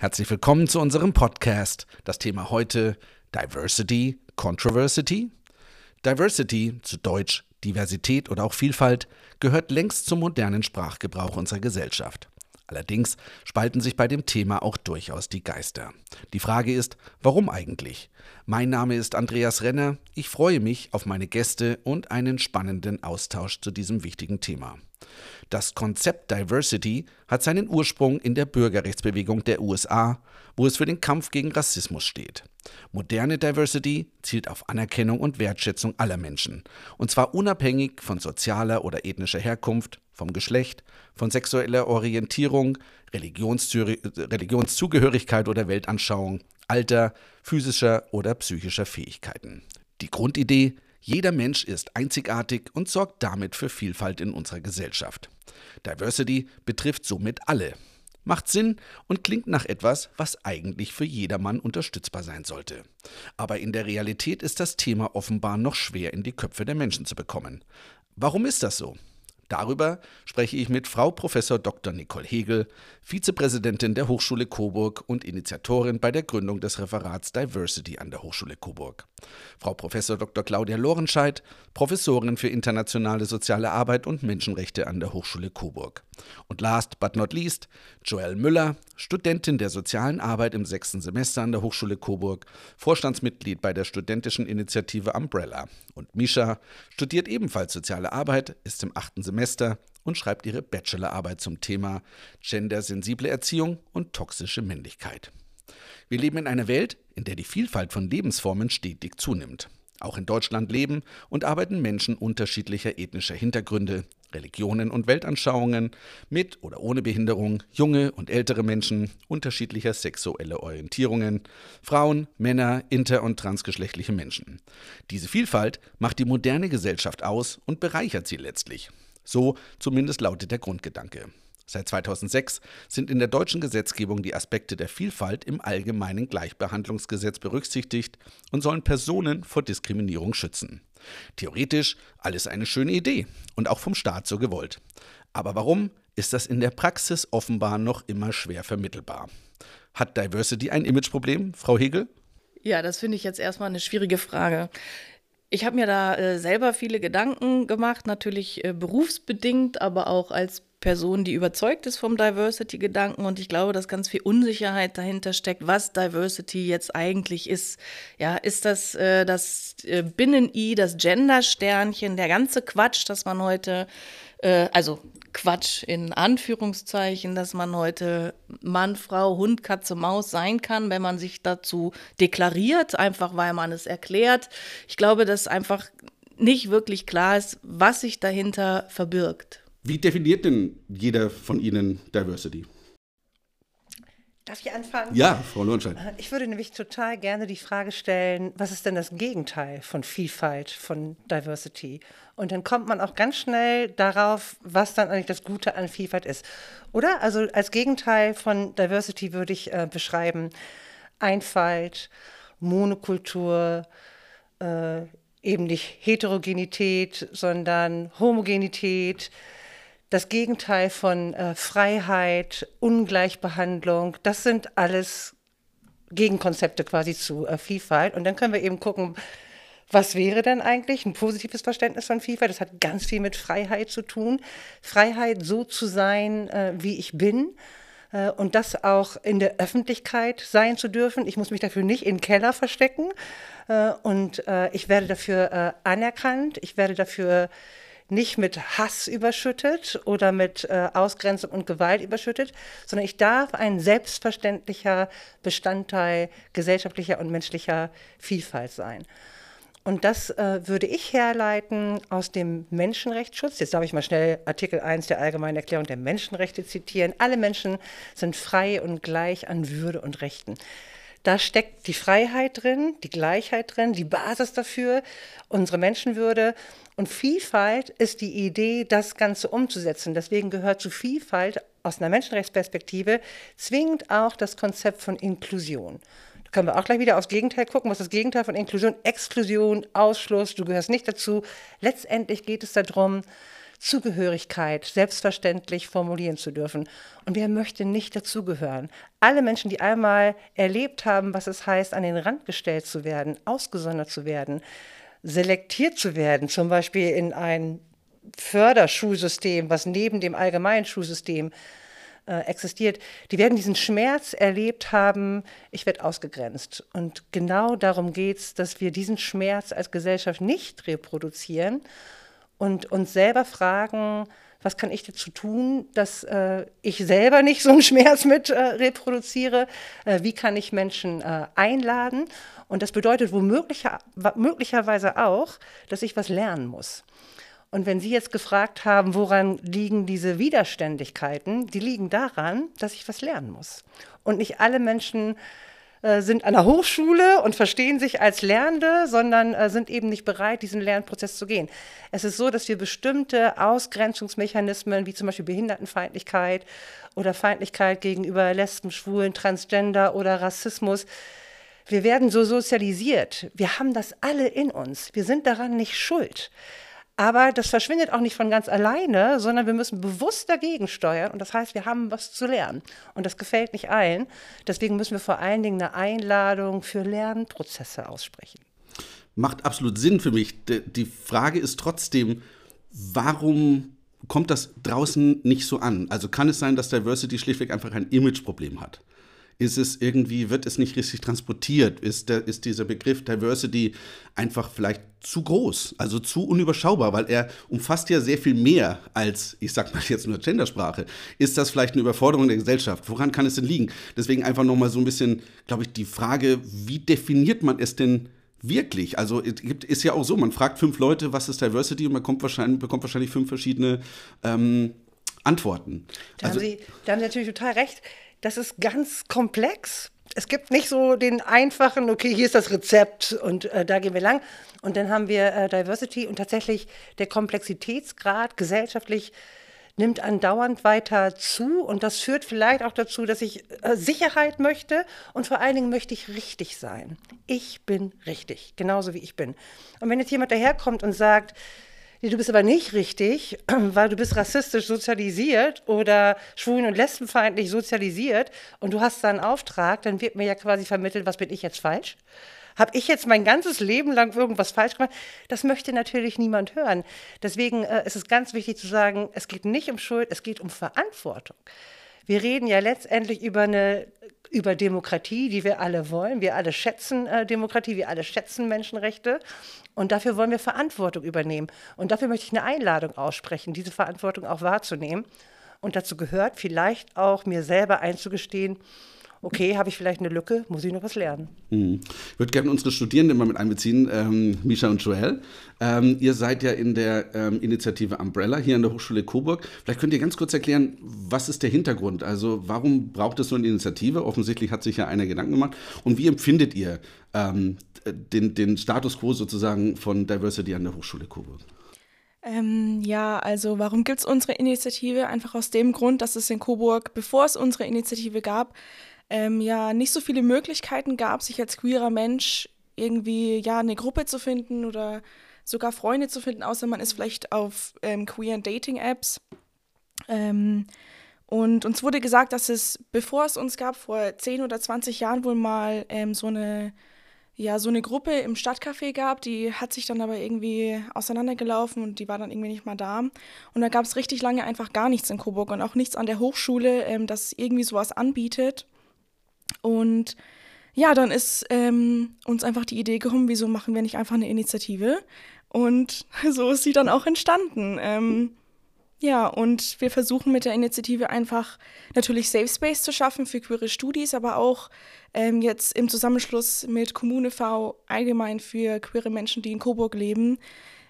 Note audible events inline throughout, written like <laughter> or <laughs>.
Herzlich willkommen zu unserem Podcast. Das Thema heute Diversity, Controversy. Diversity, zu Deutsch Diversität oder auch Vielfalt, gehört längst zum modernen Sprachgebrauch unserer Gesellschaft. Allerdings spalten sich bei dem Thema auch durchaus die Geister. Die Frage ist, warum eigentlich? Mein Name ist Andreas Renner. Ich freue mich auf meine Gäste und einen spannenden Austausch zu diesem wichtigen Thema. Das Konzept Diversity hat seinen Ursprung in der Bürgerrechtsbewegung der USA, wo es für den Kampf gegen Rassismus steht. Moderne Diversity zielt auf Anerkennung und Wertschätzung aller Menschen, und zwar unabhängig von sozialer oder ethnischer Herkunft, vom Geschlecht, von sexueller Orientierung, Religionszugehörigkeit oder Weltanschauung, Alter, physischer oder psychischer Fähigkeiten. Die Grundidee jeder Mensch ist einzigartig und sorgt damit für Vielfalt in unserer Gesellschaft. Diversity betrifft somit alle. Macht Sinn und klingt nach etwas, was eigentlich für jedermann unterstützbar sein sollte. Aber in der Realität ist das Thema offenbar noch schwer in die Köpfe der Menschen zu bekommen. Warum ist das so? Darüber spreche ich mit Frau Prof. Dr. Nicole Hegel, Vizepräsidentin der Hochschule Coburg und Initiatorin bei der Gründung des Referats Diversity an der Hochschule Coburg. Frau Prof. Dr. Claudia Lorenscheid, Professorin für internationale soziale Arbeit und Menschenrechte an der Hochschule Coburg. Und last but not least, Joelle Müller, Studentin der sozialen Arbeit im sechsten Semester an der Hochschule Coburg, Vorstandsmitglied bei der studentischen Initiative Umbrella. Und Misha studiert ebenfalls soziale Arbeit, ist im achten Semester und schreibt ihre Bachelorarbeit zum Thema gendersensible Erziehung und toxische Männlichkeit. Wir leben in einer Welt, in der die Vielfalt von Lebensformen stetig zunimmt. Auch in Deutschland leben und arbeiten Menschen unterschiedlicher ethnischer Hintergründe, Religionen und Weltanschauungen, mit oder ohne Behinderung, junge und ältere Menschen, unterschiedlicher sexueller Orientierungen, Frauen, Männer, inter- und transgeschlechtliche Menschen. Diese Vielfalt macht die moderne Gesellschaft aus und bereichert sie letztlich. So zumindest lautet der Grundgedanke. Seit 2006 sind in der deutschen Gesetzgebung die Aspekte der Vielfalt im allgemeinen Gleichbehandlungsgesetz berücksichtigt und sollen Personen vor Diskriminierung schützen. Theoretisch alles eine schöne Idee und auch vom Staat so gewollt. Aber warum ist das in der Praxis offenbar noch immer schwer vermittelbar? Hat Diversity ein Imageproblem, Frau Hegel? Ja, das finde ich jetzt erstmal eine schwierige Frage. Ich habe mir da äh, selber viele Gedanken gemacht, natürlich äh, berufsbedingt, aber auch als Person, die überzeugt ist vom Diversity-Gedanken und ich glaube, dass ganz viel Unsicherheit dahinter steckt, was Diversity jetzt eigentlich ist. Ja, ist das äh, das äh, Binnen-I, das Gender-Sternchen, der ganze Quatsch, dass man heute, äh, also Quatsch in Anführungszeichen, dass man heute Mann, Frau, Hund, Katze, Maus sein kann, wenn man sich dazu deklariert, einfach weil man es erklärt. Ich glaube, dass einfach nicht wirklich klar ist, was sich dahinter verbirgt. Wie definiert denn jeder von Ihnen Diversity? Darf ich anfangen? Ja, Frau Lohenschein. Äh, ich würde nämlich total gerne die Frage stellen, was ist denn das Gegenteil von Vielfalt, von Diversity? Und dann kommt man auch ganz schnell darauf, was dann eigentlich das Gute an Vielfalt ist. Oder? Also als Gegenteil von Diversity würde ich äh, beschreiben Einfalt, Monokultur, äh, eben nicht Heterogenität, sondern Homogenität, das Gegenteil von äh, Freiheit, Ungleichbehandlung, das sind alles Gegenkonzepte quasi zu äh, Vielfalt. Und dann können wir eben gucken, was wäre denn eigentlich ein positives Verständnis von Vielfalt? Das hat ganz viel mit Freiheit zu tun. Freiheit, so zu sein, äh, wie ich bin. Äh, und das auch in der Öffentlichkeit sein zu dürfen. Ich muss mich dafür nicht im Keller verstecken. Äh, und äh, ich werde dafür anerkannt. Ich werde dafür nicht mit Hass überschüttet oder mit äh, Ausgrenzung und Gewalt überschüttet, sondern ich darf ein selbstverständlicher Bestandteil gesellschaftlicher und menschlicher Vielfalt sein. Und das äh, würde ich herleiten aus dem Menschenrechtsschutz. Jetzt darf ich mal schnell Artikel 1 der Allgemeinen Erklärung der Menschenrechte zitieren. Alle Menschen sind frei und gleich an Würde und Rechten. Da steckt die Freiheit drin, die Gleichheit drin, die Basis dafür, unsere Menschenwürde. Und Vielfalt ist die Idee, das Ganze umzusetzen. Deswegen gehört zu Vielfalt aus einer Menschenrechtsperspektive zwingend auch das Konzept von Inklusion. Da können wir auch gleich wieder aufs Gegenteil gucken. Was ist das Gegenteil von Inklusion? Exklusion, Ausschluss, du gehörst nicht dazu. Letztendlich geht es darum, Zugehörigkeit selbstverständlich formulieren zu dürfen. Und wer möchte nicht dazugehören? Alle Menschen, die einmal erlebt haben, was es heißt, an den Rand gestellt zu werden, ausgesondert zu werden, selektiert zu werden, zum Beispiel in ein Förderschulsystem, was neben dem allgemeinen Schulsystem äh, existiert, die werden diesen Schmerz erlebt haben, ich werde ausgegrenzt. Und genau darum geht es, dass wir diesen Schmerz als Gesellschaft nicht reproduzieren und uns selber fragen, was kann ich dazu tun, dass äh, ich selber nicht so einen Schmerz mit äh, reproduziere? Äh, wie kann ich Menschen äh, einladen? Und das bedeutet womöglich, möglicherweise auch, dass ich was lernen muss. Und wenn Sie jetzt gefragt haben, woran liegen diese Widerständigkeiten, die liegen daran, dass ich was lernen muss. Und nicht alle Menschen äh, sind an der Hochschule und verstehen sich als Lernende, sondern äh, sind eben nicht bereit, diesen Lernprozess zu gehen. Es ist so, dass wir bestimmte Ausgrenzungsmechanismen, wie zum Beispiel Behindertenfeindlichkeit oder Feindlichkeit gegenüber Lesben, Schwulen, Transgender oder Rassismus, wir werden so sozialisiert. Wir haben das alle in uns. Wir sind daran nicht schuld. Aber das verschwindet auch nicht von ganz alleine, sondern wir müssen bewusst dagegen steuern. Und das heißt, wir haben was zu lernen. Und das gefällt nicht allen. Deswegen müssen wir vor allen Dingen eine Einladung für Lernprozesse aussprechen. Macht absolut Sinn für mich. Die Frage ist trotzdem, warum kommt das draußen nicht so an? Also kann es sein, dass Diversity schlichtweg einfach ein Imageproblem hat? Ist es irgendwie, wird es nicht richtig transportiert? Ist, der, ist dieser Begriff Diversity einfach vielleicht zu groß, also zu unüberschaubar, weil er umfasst ja sehr viel mehr als, ich sag mal jetzt nur Gendersprache. Ist das vielleicht eine Überforderung der Gesellschaft? Woran kann es denn liegen? Deswegen einfach nochmal so ein bisschen, glaube ich, die Frage, wie definiert man es denn wirklich? Also es gibt, ist ja auch so, man fragt fünf Leute, was ist Diversity und man kommt wahrscheinlich, bekommt wahrscheinlich fünf verschiedene ähm, Antworten. Da, also, haben Sie, da haben Sie natürlich total recht das ist ganz komplex. Es gibt nicht so den einfachen, okay, hier ist das Rezept und äh, da gehen wir lang. Und dann haben wir äh, Diversity und tatsächlich der Komplexitätsgrad gesellschaftlich nimmt andauernd weiter zu und das führt vielleicht auch dazu, dass ich äh, Sicherheit möchte und vor allen Dingen möchte ich richtig sein. Ich bin richtig, genauso wie ich bin. Und wenn jetzt jemand daherkommt und sagt, du bist aber nicht richtig, <clears throat> weil du bist rassistisch sozialisiert oder schwulen- und lesbenfeindlich sozialisiert und du hast da einen Auftrag, dann wird mir ja quasi vermittelt, was bin ich jetzt falsch? Habe ich jetzt mein ganzes Leben lang irgendwas falsch gemacht? Das möchte natürlich niemand hören. Deswegen äh, ist es ganz wichtig zu sagen, es geht nicht um Schuld, es geht um Verantwortung. Wir reden ja letztendlich über eine über Demokratie, die wir alle wollen. Wir alle schätzen äh, Demokratie, wir alle schätzen Menschenrechte. Und dafür wollen wir Verantwortung übernehmen. Und dafür möchte ich eine Einladung aussprechen, diese Verantwortung auch wahrzunehmen. Und dazu gehört vielleicht auch mir selber einzugestehen, okay, habe ich vielleicht eine Lücke, muss ich noch was lernen. Hm. Ich würde gerne unsere Studierenden mal mit einbeziehen, ähm, Misha und Joel. Ähm, ihr seid ja in der ähm, Initiative Umbrella hier an der Hochschule Coburg. Vielleicht könnt ihr ganz kurz erklären, was ist der Hintergrund? Also warum braucht es so eine Initiative? Offensichtlich hat sich ja einer Gedanken gemacht. Und wie empfindet ihr ähm, den, den Status quo sozusagen von Diversity an der Hochschule Coburg? Ähm, ja, also warum gibt es unsere Initiative? Einfach aus dem Grund, dass es in Coburg, bevor es unsere Initiative gab, ähm, ja nicht so viele Möglichkeiten gab, sich als queerer Mensch irgendwie ja eine Gruppe zu finden oder sogar Freunde zu finden, außer man ist vielleicht auf ähm, queeren Dating-Apps. Ähm, und uns wurde gesagt, dass es, bevor es uns gab, vor 10 oder 20 Jahren wohl mal ähm, so eine ja, so eine Gruppe im Stadtcafé gab, die hat sich dann aber irgendwie auseinandergelaufen und die war dann irgendwie nicht mal da. Und da gab es richtig lange einfach gar nichts in Coburg und auch nichts an der Hochschule, ähm, das irgendwie sowas anbietet. Und ja, dann ist ähm, uns einfach die Idee gekommen, wieso machen wir nicht einfach eine Initiative? Und <laughs> so ist sie dann auch entstanden. Ähm, ja, und wir versuchen mit der Initiative einfach natürlich Safe Space zu schaffen für queere Studis, aber auch ähm, jetzt im Zusammenschluss mit Kommune V allgemein für queere Menschen, die in Coburg leben,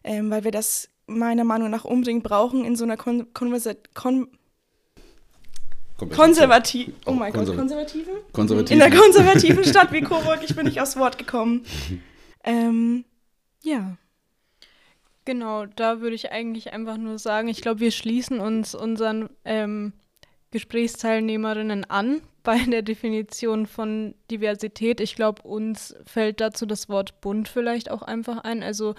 ähm, weil wir das meiner Meinung nach unbedingt brauchen in so einer Kon Konversa Kon Konservativ. Oh mein Gott, konservative? Konservative. In der konservativen Stadt wie Coburg, ich bin nicht aufs Wort gekommen. <laughs> Ähm, ja. Genau, da würde ich eigentlich einfach nur sagen, ich glaube, wir schließen uns unseren ähm, Gesprächsteilnehmerinnen an bei der Definition von Diversität. Ich glaube, uns fällt dazu das Wort bunt vielleicht auch einfach ein. Also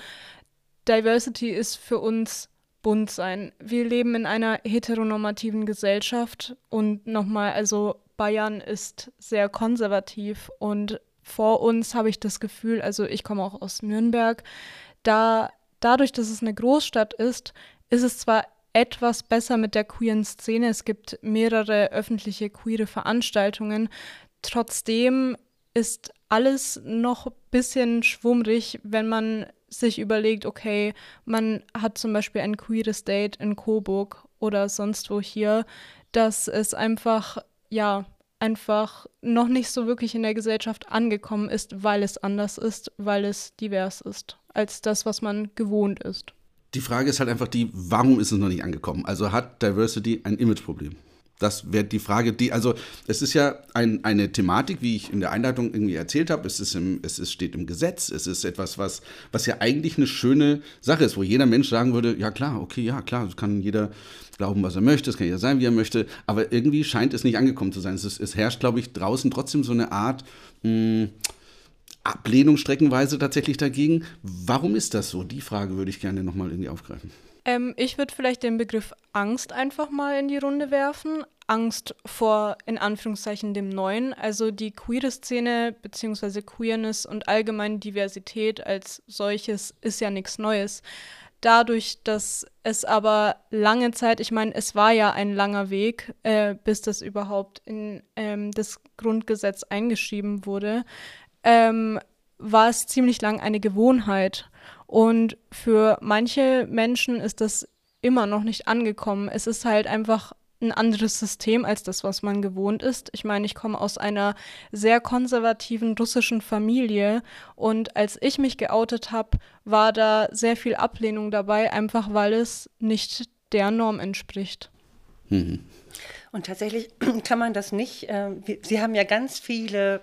Diversity ist für uns bunt sein. Wir leben in einer heteronormativen Gesellschaft und nochmal, also Bayern ist sehr konservativ und vor uns habe ich das Gefühl, also ich komme auch aus Nürnberg, da dadurch, dass es eine Großstadt ist, ist es zwar etwas besser mit der queeren Szene. Es gibt mehrere öffentliche queere Veranstaltungen. Trotzdem ist alles noch ein bisschen schwummrig, wenn man sich überlegt, okay, man hat zum Beispiel ein queeres Date in Coburg oder sonst wo hier, dass es einfach, ja, einfach noch nicht so wirklich in der Gesellschaft angekommen ist, weil es anders ist, weil es divers ist, als das, was man gewohnt ist. Die Frage ist halt einfach die, warum ist es noch nicht angekommen? Also hat Diversity ein Imageproblem? Das wäre die Frage, die, also es ist ja ein, eine Thematik, wie ich in der Einleitung irgendwie erzählt habe, es, ist im, es ist, steht im Gesetz, es ist etwas, was, was ja eigentlich eine schöne Sache ist, wo jeder Mensch sagen würde, ja klar, okay, ja klar, das kann jeder glauben, was er möchte, es kann jeder sein, wie er möchte, aber irgendwie scheint es nicht angekommen zu sein. Es, ist, es herrscht, glaube ich, draußen trotzdem so eine Art mh, hm, Ablehnung streckenweise tatsächlich dagegen. Warum ist das so? Die Frage würde ich gerne nochmal irgendwie aufgreifen. Ähm, ich würde vielleicht den Begriff Angst einfach mal in die Runde werfen. Angst vor, in Anführungszeichen, dem Neuen. Also die queere Szene bzw. Queerness und allgemein Diversität als solches ist ja nichts Neues. Dadurch, dass es aber lange Zeit, ich meine, es war ja ein langer Weg, äh, bis das überhaupt in ähm, das Grundgesetz eingeschrieben wurde, ähm, war es ziemlich lang eine Gewohnheit. Und für manche Menschen ist das immer noch nicht angekommen. Es ist halt einfach ein anderes System als das, was man gewohnt ist. Ich meine, ich komme aus einer sehr konservativen russischen Familie und als ich mich geoutet habe, war da sehr viel Ablehnung dabei, einfach weil es nicht der Norm entspricht. Mhm. Und tatsächlich <clears throat> kann man das nicht. Äh, Sie haben ja ganz viele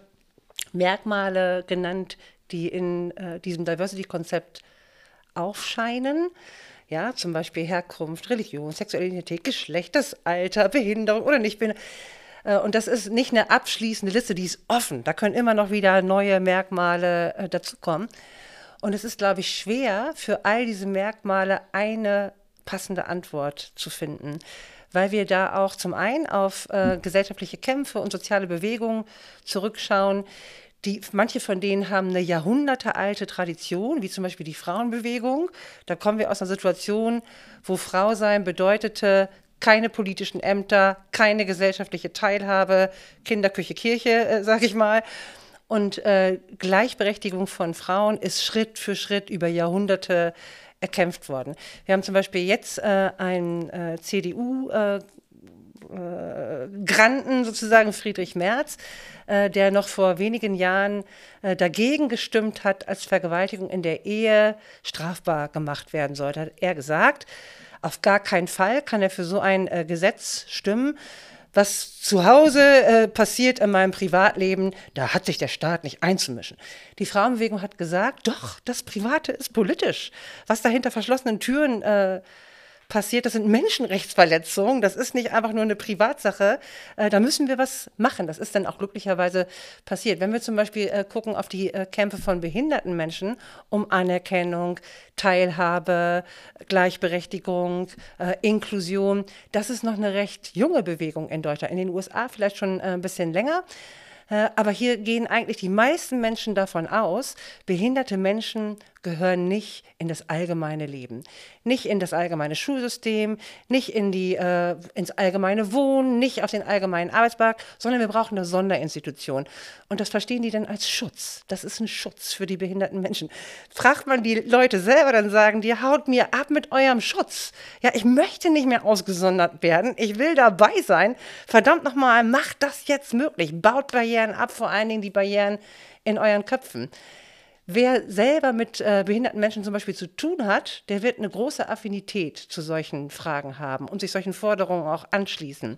Merkmale genannt, die in äh, diesem Diversity-Konzept aufscheinen. Ja, zum Beispiel Herkunft, Religion, sexuelle Identität, Geschlecht, das Alter, Behinderung oder nicht. Äh, und das ist nicht eine abschließende Liste, die ist offen. Da können immer noch wieder neue Merkmale äh, dazukommen. Und es ist, glaube ich, schwer, für all diese Merkmale eine passende Antwort zu finden weil wir da auch zum einen auf äh, gesellschaftliche Kämpfe und soziale Bewegungen zurückschauen, die, manche von denen haben eine jahrhundertealte Tradition, wie zum Beispiel die Frauenbewegung. Da kommen wir aus einer Situation, wo Frau sein bedeutete, keine politischen Ämter, keine gesellschaftliche Teilhabe, Kinderküche, Kirche, äh, sage ich mal. Und äh, Gleichberechtigung von Frauen ist Schritt für Schritt über Jahrhunderte erkämpft worden. Wir haben zum Beispiel jetzt äh, einen äh, CDU äh, Granten sozusagen Friedrich Merz, äh, der noch vor wenigen Jahren äh, dagegen gestimmt hat, als Vergewaltigung in der Ehe strafbar gemacht werden sollte. Hat er gesagt, auf gar keinen Fall kann er für so ein äh, Gesetz stimmen was zu Hause äh, passiert in meinem Privatleben, da hat sich der Staat nicht einzumischen. Die Frauenbewegung hat gesagt, doch, das Private ist politisch. Was da hinter verschlossenen Türen äh, passiert, das sind Menschenrechtsverletzungen, das ist nicht einfach nur eine Privatsache, äh, da müssen wir was machen. Das ist dann auch glücklicherweise passiert. Wenn wir zum Beispiel äh, gucken auf die äh, Kämpfe von behinderten Menschen um Anerkennung, Teilhabe, Gleichberechtigung, Inklusion, das ist noch eine recht junge Bewegung in Deutschland. In den USA vielleicht schon ein bisschen länger. Aber hier gehen eigentlich die meisten Menschen davon aus, behinderte Menschen gehören nicht in das allgemeine Leben, nicht in das allgemeine Schulsystem, nicht in die, äh, ins allgemeine Wohnen, nicht auf den allgemeinen Arbeitsmarkt, sondern wir brauchen eine Sonderinstitution. Und das verstehen die dann als Schutz. Das ist ein Schutz für die behinderten Menschen. Fragt man die Leute selber, dann sagen die, haut mir ab mit eurem Schutz. Ja, ich möchte nicht mehr ausgesondert werden. Ich will dabei sein. Verdammt nochmal, macht das jetzt möglich. Baut Barrieren ab, vor allen Dingen die Barrieren in euren Köpfen. Wer selber mit äh, behinderten Menschen zum Beispiel zu tun hat, der wird eine große Affinität zu solchen Fragen haben und sich solchen Forderungen auch anschließen.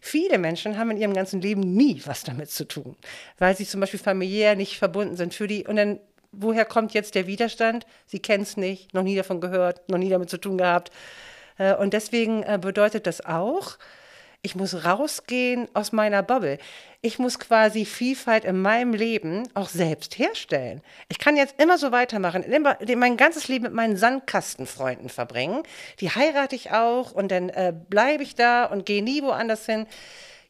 Viele Menschen haben in ihrem ganzen Leben nie was damit zu tun, weil sie zum Beispiel familiär nicht verbunden sind für die. Und dann, woher kommt jetzt der Widerstand? Sie kennen es nicht, noch nie davon gehört, noch nie damit zu tun gehabt. Äh, und deswegen äh, bedeutet das auch, Ich muss rausgehen aus meiner Bubble. Ich muss quasi Vielfalt in meinem Leben auch selbst herstellen. Ich kann jetzt immer so weitermachen, immer mein ganzes Leben mit meinen Sandkastenfreunden verbringen. Die heirate ich auch und dann äh, bleibe ich da und gehe nie woanders hin.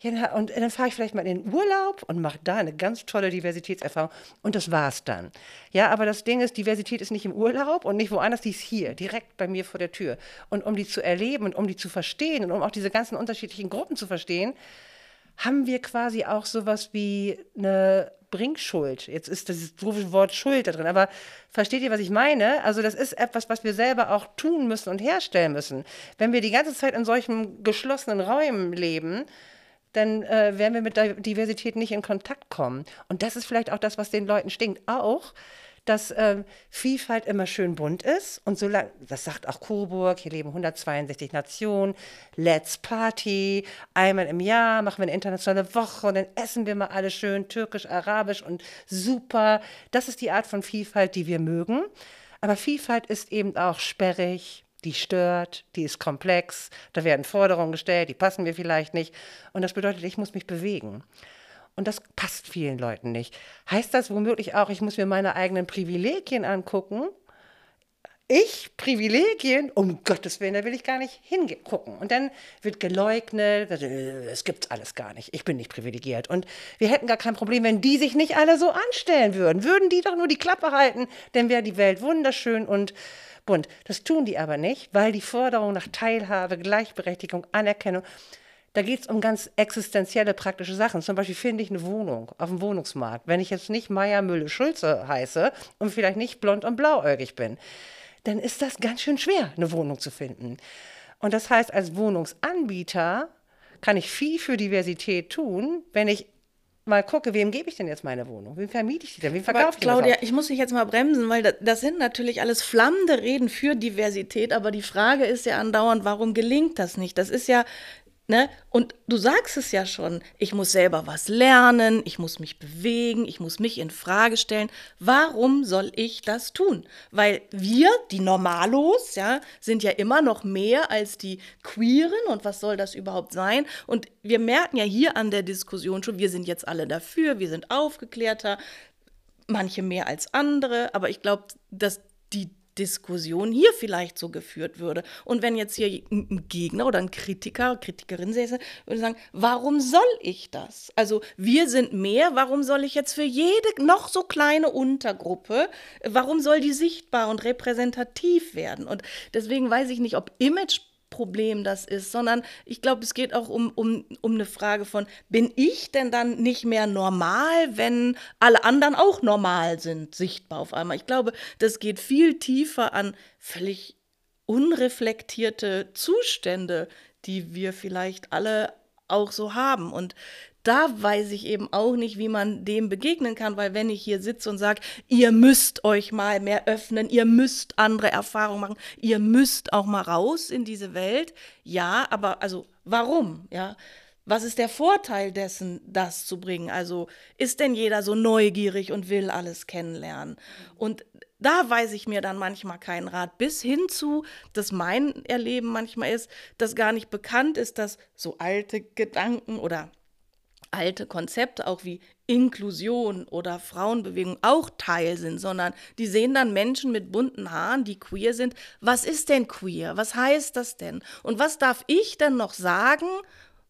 Ja, und dann fahre ich vielleicht mal in den Urlaub und mache da eine ganz tolle Diversitätserfahrung und das war's dann. Ja, aber das Ding ist, Diversität ist nicht im Urlaub und nicht woanders, die ist hier, direkt bei mir vor der Tür. Und um die zu erleben und um die zu verstehen und um auch diese ganzen unterschiedlichen Gruppen zu verstehen, haben wir quasi auch sowas wie eine Bringschuld. Jetzt ist das Wort Schuld da drin, aber versteht ihr, was ich meine? Also das ist etwas, was wir selber auch tun müssen und herstellen müssen. Wenn wir die ganze Zeit in solchen geschlossenen Räumen leben, dann äh, werden wir mit der Diversität nicht in Kontakt kommen. Und das ist vielleicht auch das, was den Leuten stinkt. Auch, dass äh, Vielfalt immer schön bunt ist. Und solange, das sagt auch Coburg, hier leben 162 Nationen, Let's Party, einmal im Jahr machen wir eine internationale Woche und dann essen wir mal alle schön türkisch, arabisch und super. Das ist die Art von Vielfalt, die wir mögen. Aber Vielfalt ist eben auch sperrig, die stört, die ist komplex, da werden Forderungen gestellt, die passen mir vielleicht nicht. Und das bedeutet, ich muss mich bewegen. Und das passt vielen Leuten nicht. Heißt das womöglich auch, ich muss mir meine eigenen Privilegien angucken? Ich, Privilegien, um Gottes Willen, da will ich gar nicht hingucken. Und dann wird geleugnet, es gibt alles gar nicht, ich bin nicht privilegiert. Und wir hätten gar kein Problem, wenn die sich nicht alle so anstellen würden. Würden die doch nur die Klappe halten, dann wäre die Welt wunderschön und bunt. Das tun die aber nicht, weil die Forderung nach Teilhabe, Gleichberechtigung, Anerkennung, da geht es um ganz existenzielle, praktische Sachen. Zum Beispiel finde ich eine Wohnung auf dem Wohnungsmarkt. Wenn ich jetzt nicht Meier, Mülle, Schulze heiße und vielleicht nicht blond und blauäugig bin, dann ist das ganz schön schwer, eine Wohnung zu finden. Und das heißt, als Wohnungsanbieter kann ich viel für Diversität tun, wenn ich mal gucke, wem gebe ich denn jetzt meine Wohnung? Wem vermiete ich die denn? Wem verkaufe ich die Claudia, ich muss dich jetzt mal bremsen, weil das, das, sind natürlich alles flammende Reden für Diversität, aber die Frage ist ja andauernd, warum gelingt das nicht? Das ist ja Ne? Und du sagst es ja schon, ich muss selber was lernen, ich muss mich bewegen, ich muss mich in Frage stellen. Warum soll ich das tun? Weil wir, die Normalos, ja, sind ja immer noch mehr als die Queeren und was soll das überhaupt sein? Und wir merken ja hier an der Diskussion schon, wir sind jetzt alle dafür, wir sind aufgeklärter, manche mehr als andere, aber ich glaube, dass die Diskussion hier vielleicht so geführt würde. Und wenn jetzt hier ein Gegner oder ein Kritiker, Kritikerin säße, würde sagen, warum soll ich das? Also wir sind mehr, warum soll ich jetzt für jede noch so kleine Untergruppe, warum soll die sichtbar und repräsentativ werden? Und deswegen weiß ich nicht, ob Image Problem das ist, sondern ich glaube, es geht auch um, um, um eine Frage von, bin ich denn dann nicht mehr normal, wenn alle anderen auch normal sind, sichtbar auf einmal? Ich glaube, das geht viel tiefer an völlig unreflektierte Zustände, die wir vielleicht alle auch so haben. Und da weiß ich eben auch nicht, wie man dem begegnen kann, weil wenn ich hier sitze und sage, ihr müsst euch mal mehr öffnen, ihr müsst andere Erfahrungen machen, ihr müsst auch mal raus in diese Welt, ja, aber also warum, ja? Was ist der Vorteil dessen, das zu bringen? Also ist denn jeder so neugierig und will alles kennenlernen? Und da weiß ich mir dann manchmal keinen Rat, bis hin zu, dass mein Erleben manchmal ist, dass gar nicht bekannt ist, dass so alte Gedanken oder alte Konzepte, auch wie Inklusion oder Frauenbewegung, auch Teil sind, sondern die sehen dann Menschen mit bunten Haaren, die queer sind. Was ist denn queer? Was heißt das denn? Und was darf ich denn noch sagen,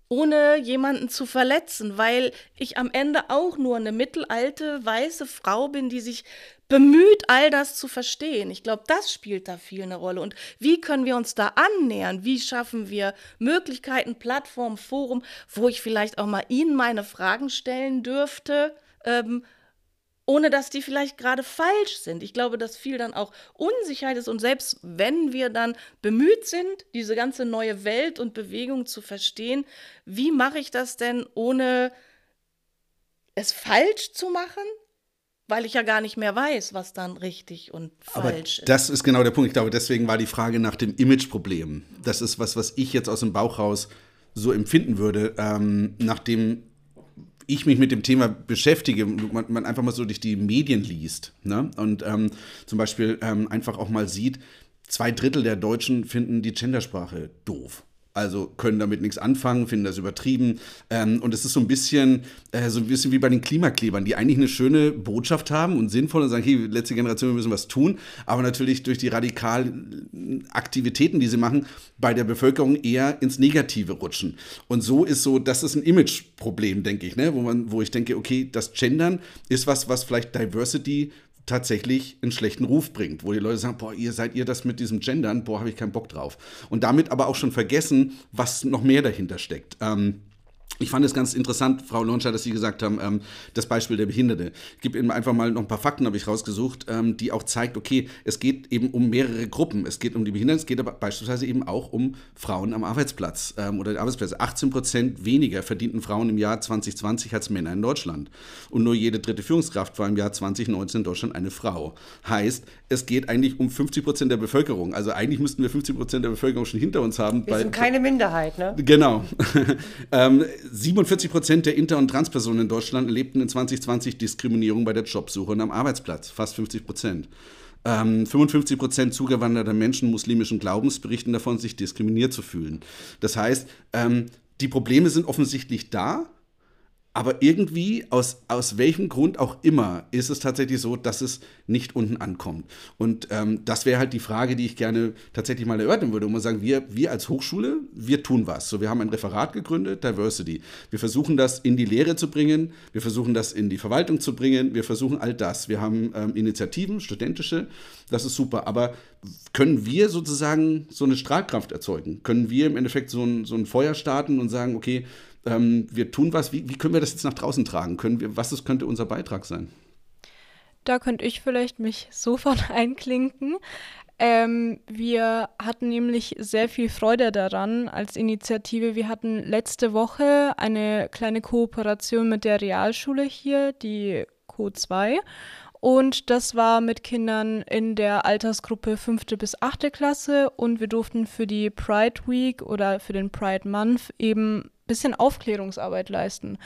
ohne jemanden zu verletzen, weil ich am Ende auch nur eine mittelalte weiße Frau bin, die sich bemüht, all das zu verstehen. Ich glaube, das spielt da viel eine Rolle. Und wie können wir uns da annähern? Wie schaffen wir Möglichkeiten, Plattformen, Forum, wo ich vielleicht auch mal Ihnen meine Fragen stellen dürfte? Ähm, ohne dass die vielleicht gerade falsch sind. Ich glaube, dass viel dann auch Unsicherheit ist und selbst wenn wir dann bemüht sind, diese ganze neue Welt und Bewegung zu verstehen, wie mache ich das denn, ohne es falsch zu machen? Weil ich ja gar nicht mehr weiß, was dann richtig und falsch Aber ist. Das ist genau der Punkt. Ich glaube, deswegen war die Frage nach dem Imageproblem. Das ist was, was ich jetzt aus dem Bauch raus so empfinden würde, ähm, nachdem ich mich mit dem Thema beschäftige, man, man einfach mal so durch die Medien liest ne? und ähm, zum Beispiel ähm, einfach auch mal sieht, zwei Drittel der Deutschen finden die Gendersprache doof. Also können damit nichts anfangen, finden das übertrieben. Ähm, und es ist so ein bisschen, äh, so ein bisschen wie bei den Klimaklebern, die eigentlich eine schöne Botschaft haben und sinnvoll und sagen, hey, letzte Generation, wir müssen was tun. Aber natürlich durch die radikalen Aktivitäten, die sie machen, bei der Bevölkerung eher ins Negative rutschen. Und so ist so, das ist ein Imageproblem, denke ich, ne? wo, man, wo ich denke, okay, das Gendern ist was, was vielleicht Diversity tatsächlich einen schlechten Ruf bringt, wo die Leute sagen, boah, ihr seid ihr das mit diesem Gendern, boah, habe ich keinen Bock drauf. Und damit aber auch schon vergessen, was noch mehr dahinter steckt. Ähm, ich fand es ganz interessant, Frau Lonscher, dass Sie gesagt haben, ähm, das Beispiel der Behinderte. Ich gebe Ihnen einfach mal noch ein paar Fakten, habe ich rausgesucht, ähm, die auch zeigt, okay, es geht eben um mehrere Gruppen. Es geht um die Behinderten, es geht aber beispielsweise eben auch um Frauen am Arbeitsplatz ähm, oder Arbeitsplätze. 18 Prozent weniger verdienten Frauen im Jahr 2020 als Männer in Deutschland. Und nur jede dritte Führungskraft war im Jahr 2019 in Deutschland eine Frau. Heißt, es geht eigentlich um 50 Prozent der Bevölkerung. Also eigentlich müssten wir 50 Prozent der Bevölkerung schon hinter uns haben. Wir sind keine Minderheit, ne? Genau. <laughs> ähm, 47 Prozent der Inter- und Transpersonen in Deutschland erlebten in 2020 Diskriminierung bei der Jobsuche und am Arbeitsplatz. Fast 50 Prozent. Ähm, 55 Prozent zugewanderter Menschen muslimischen Glaubens berichten davon, sich diskriminiert zu fühlen. Das heißt, ähm, die Probleme sind offensichtlich da, aber irgendwie, aus, aus welchem Grund auch immer, ist es tatsächlich so, dass es nicht unten ankommt. Und ähm, das wäre halt die Frage, die ich gerne tatsächlich mal erörtern würde. Und man sagen, wir, wir als Hochschule, wir tun was. So, wir haben ein Referat gegründet, Diversity. Wir versuchen das in die Lehre zu bringen, wir versuchen das in die Verwaltung zu bringen, wir versuchen all das. Wir haben ähm, Initiativen, studentische, das ist super. Aber können wir sozusagen so eine Strahlkraft erzeugen? Können wir im Endeffekt so ein, so ein Feuer starten und sagen, okay, ähm, wir tun was, wie, wie, können wir das jetzt nach draußen tragen? Können wir, was ist, könnte unser Beitrag sein? Da könnte ich vielleicht mich sofort <laughs> einklinken. Ähm, wir hatten nämlich sehr viel Freude daran als Initiative. Wir hatten letzte Woche eine kleine Kooperation mit der Realschule hier, die Co2. Und das war mit Kindern in der Altersgruppe 5. bis 8. Klasse. Und wir durften für die Pride Week oder für den Pride Month eben bisschen Aufklärungsarbeit leisten.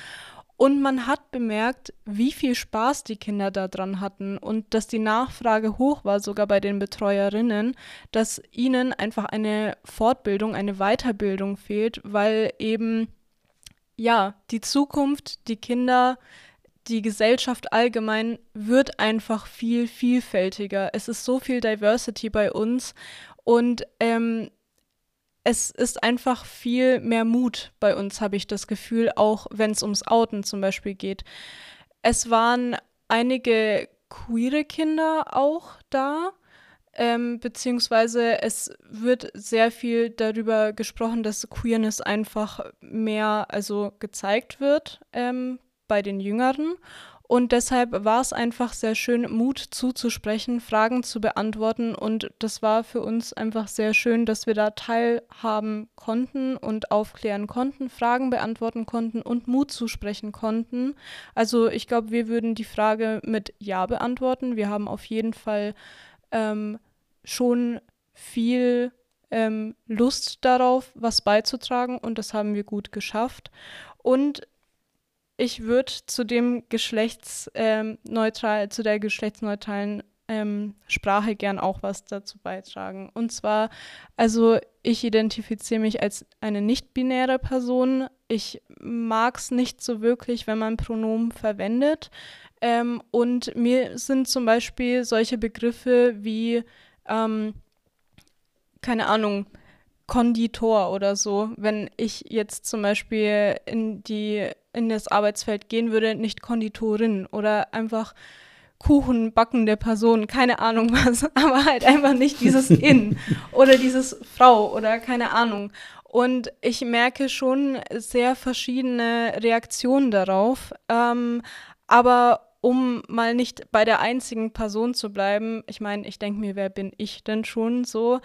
Und man hat bemerkt, wie viel Spaß die Kinder daran hatten und dass die Nachfrage hoch war, sogar bei den Betreuerinnen, dass ihnen einfach eine Fortbildung, eine Weiterbildung fehlt, weil eben, ja, die Zukunft, die Kinder, die Gesellschaft allgemein wird einfach viel vielfältiger. Es ist so viel Diversity bei uns und ähm, es ist einfach viel mehr Mut bei uns, habe ich das Gefühl, auch wenn es ums Outen zum Beispiel geht. Es waren einige queere Kinder auch da, ähm, beziehungsweise es wird sehr viel darüber gesprochen, dass Queerness einfach mehr also gezeigt wird ähm, bei den Jüngeren. Und deshalb war es einfach sehr schön, Mut zuzusprechen, Fragen zu beantworten. Und das war für uns einfach sehr schön, dass wir da teilhaben konnten und aufklären konnten, Fragen beantworten konnten und Mut zusprechen konnten. Also ich glaube, wir würden die Frage mit Ja beantworten. Wir haben auf jeden Fall ähm, schon viel ähm, Lust darauf, was beizutragen und das haben wir gut geschafft. Und ich würde zu dem geschlechtsneutral, ähm, zu der geschlechtsneutralen ähm, Sprache gern auch was dazu beitragen. Und zwar, also ich identifiziere mich als eine nicht-binäre Person. Ich mag es nicht so wirklich, wenn man Pronomen verwendet. Ähm, und mir sind zum Beispiel solche Begriffe wie, ähm, keine Ahnung, Konditor oder so, wenn ich jetzt zum Beispiel in die in das Arbeitsfeld gehen würde, nicht Konditorin oder einfach Kuchen backende Person, keine Ahnung <laughs> was, aber halt einfach nicht dieses <laughs> In oder dieses Frau oder keine Ahnung. Und ich merke schon sehr verschiedene Reaktionen darauf. Ähm, aber um mal nicht bei der einzigen Person zu bleiben, ich meine, ich denke mir, wer bin ich denn schon so?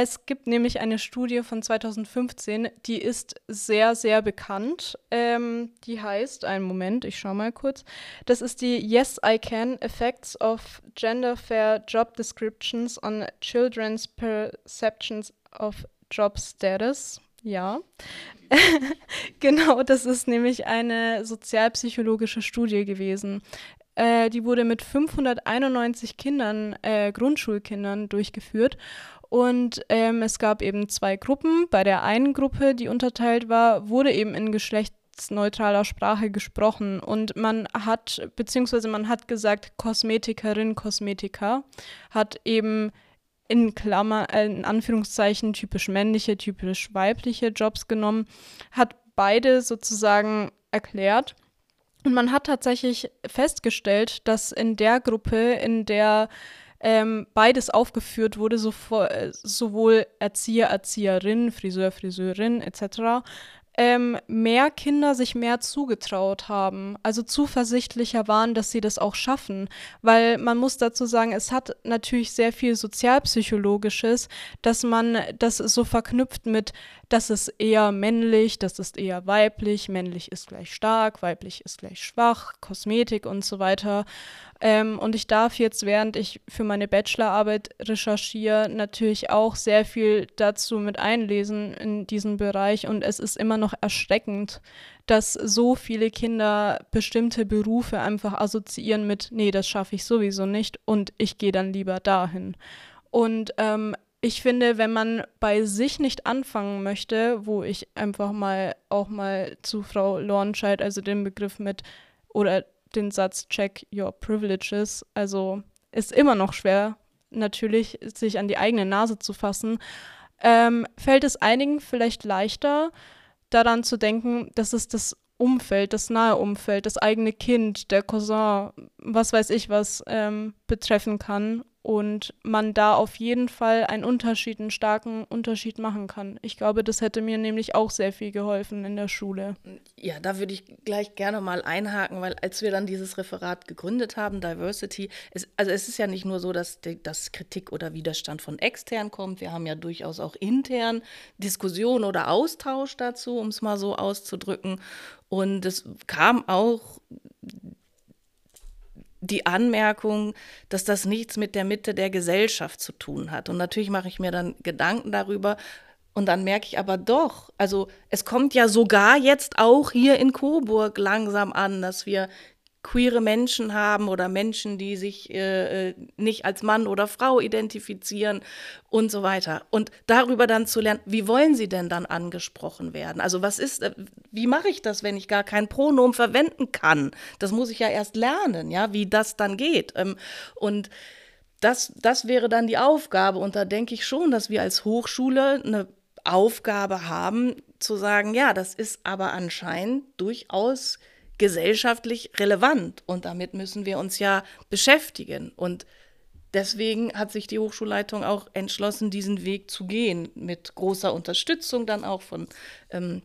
Es gibt nämlich eine Studie von 2015, die ist sehr, sehr bekannt. Ähm, die heißt, einen Moment, ich schaue mal kurz. Das ist die Yes, I Can Effects of Gender Fair Job Descriptions on Children's Perceptions of Job Status. Ja. <laughs> genau, das ist nämlich eine sozialpsychologische Studie gewesen. Äh, die wurde mit 591 Kindern, äh, Grundschulkindern durchgeführt. Und ähm, es gab eben zwei Gruppen. Bei der einen Gruppe, die unterteilt war, wurde eben in geschlechtsneutraler Sprache gesprochen. Und man hat, beziehungsweise man hat gesagt, Kosmetikerin, Kosmetiker, hat eben in Klammer, äh, in Anführungszeichen typisch männliche, typisch weibliche Jobs genommen, hat beide sozusagen erklärt. Und man hat tatsächlich festgestellt, dass in der Gruppe, in der ähm, beides aufgeführt wurde, so, äh, sowohl Erzieher, Erzieherin, Friseur, Friseurin etc., ähm, mehr Kinder sich mehr zugetraut haben, also zuversichtlicher waren, dass sie das auch schaffen. Weil man muss dazu sagen, es hat natürlich sehr viel Sozialpsychologisches, dass man das so verknüpft mit, das ist eher männlich, das ist eher weiblich, männlich ist gleich stark, weiblich ist gleich schwach, Kosmetik und so weiter. Ähm, und ich darf jetzt, während ich für meine Bachelorarbeit recherchiere, natürlich auch sehr viel dazu mit einlesen in diesem Bereich. Und es ist immer noch erschreckend, dass so viele Kinder bestimmte Berufe einfach assoziieren mit, nee, das schaffe ich sowieso nicht und ich gehe dann lieber dahin. Und ähm, ich finde, wenn man bei sich nicht anfangen möchte, wo ich einfach mal auch mal zu Frau Lornscheid, also den Begriff mit oder den Satz Check your privileges. Also ist immer noch schwer, natürlich, sich an die eigene Nase zu fassen. Ähm, fällt es einigen vielleicht leichter, daran zu denken, dass es das Umfeld, das nahe Umfeld, das eigene Kind, der Cousin, was weiß ich was ähm, betreffen kann und man da auf jeden Fall einen Unterschied, einen starken Unterschied machen kann. Ich glaube, das hätte mir nämlich auch sehr viel geholfen in der Schule. Ja, da würde ich gleich gerne mal einhaken, weil als wir dann dieses Referat gegründet haben, Diversity, es, also es ist ja nicht nur so, dass, dass Kritik oder Widerstand von extern kommt, wir haben ja durchaus auch intern Diskussion oder Austausch dazu, um es mal so auszudrücken. Und es kam auch die Anmerkung, dass das nichts mit der Mitte der Gesellschaft zu tun hat. Und natürlich mache ich mir dann Gedanken darüber. Und dann merke ich aber doch, also es kommt ja sogar jetzt auch hier in Coburg langsam an, dass wir queere Menschen haben oder Menschen, die sich äh, äh, nicht als Mann oder Frau identifizieren und so weiter. Und darüber dann zu lernen, wie wollen sie denn dann angesprochen werden? Also was ist, äh, wie mache ich das, wenn ich gar kein Pronomen verwenden kann? Das muss ich ja erst lernen, ja, wie das dann geht. Ähm, und das, das wäre dann die Aufgabe. Und da denke ich schon, dass wir als Hochschule eine Aufgabe haben, zu sagen, ja, das ist aber anscheinend durchaus gesellschaftlich relevant und damit müssen wir uns ja beschäftigen. Und deswegen hat sich die Hochschulleitung auch entschlossen, diesen Weg zu gehen, mit großer Unterstützung dann auch von ähm,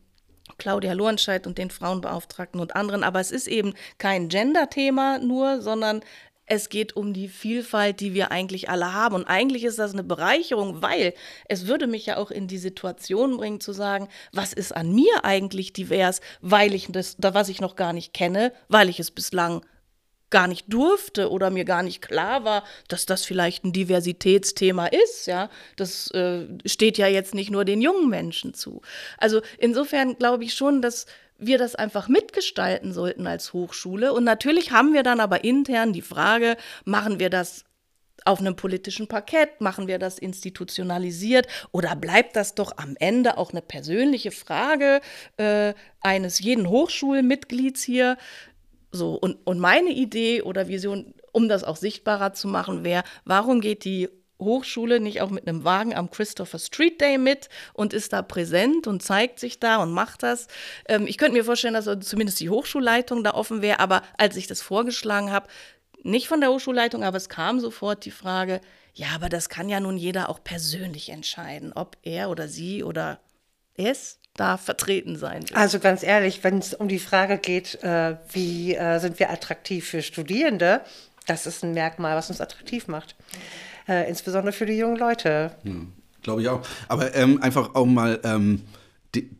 Claudia Lohenscheid und den Frauenbeauftragten und anderen. Aber es ist eben kein Gender-Thema nur, sondern es geht um die Vielfalt, die wir eigentlich alle haben. Und eigentlich ist das eine Bereicherung, weil es würde mich ja auch in die Situation bringen zu sagen, was ist an mir eigentlich divers, weil ich das, was ich noch gar nicht kenne, weil ich es bislang gar nicht durfte oder mir gar nicht klar war, dass das vielleicht ein Diversitätsthema ist, ja. Das äh, steht ja jetzt nicht nur den jungen Menschen zu. Also insofern glaube ich schon, dass wir das einfach mitgestalten sollten als Hochschule. Und natürlich haben wir dann aber intern die Frage, machen wir das auf einem politischen Parkett, machen wir das institutionalisiert oder bleibt das doch am Ende auch eine persönliche Frage äh, eines jeden Hochschulmitglieds hier? So, und, und meine Idee oder Vision, um das auch sichtbarer zu machen, wäre, warum geht die Hochschule nicht auch mit einem Wagen am Christopher Street Day mit und ist da präsent und zeigt sich da und macht das. Ähm, ich könnte mir vorstellen, dass zumindest die Hochschulleitung da offen wäre, aber als ich das vorgeschlagen habe, nicht von der Hochschulleitung, aber es kam sofort die Frage, ja, aber das kann ja nun jeder auch persönlich entscheiden, ob er oder sie oder es da vertreten sein will. Also ganz ehrlich, wenn es um die Frage geht, äh, wie äh, sind wir attraktiv für Studierende, das ist ein Merkmal, was uns attraktiv macht. Mhm äh, insbesondere für die jungen Leute. Hm, Glaube ich auch. Aber ähm, einfach auch mal. Ähm,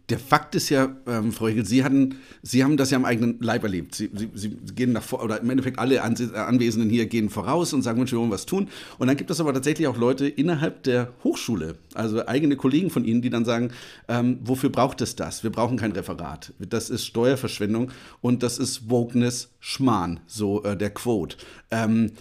der Fakt ist ja, ähm, Frau Hegel, Sie, hatten, Sie haben das ja am eigenen Leib erlebt. Sie, Sie, Sie gehen nach vor, oder im Endeffekt alle Anwesenden hier gehen voraus und sagen, Mensch, wir wollen was tun. Und dann gibt es aber tatsächlich auch Leute innerhalb der Hochschule, also eigene Kollegen von Ihnen, die dann sagen, ähm, wofür braucht es das? Wir brauchen kein Referat. Das ist Steuerverschwendung und das ist Wokeness Schmarrn, so äh, der Quote. Ähm,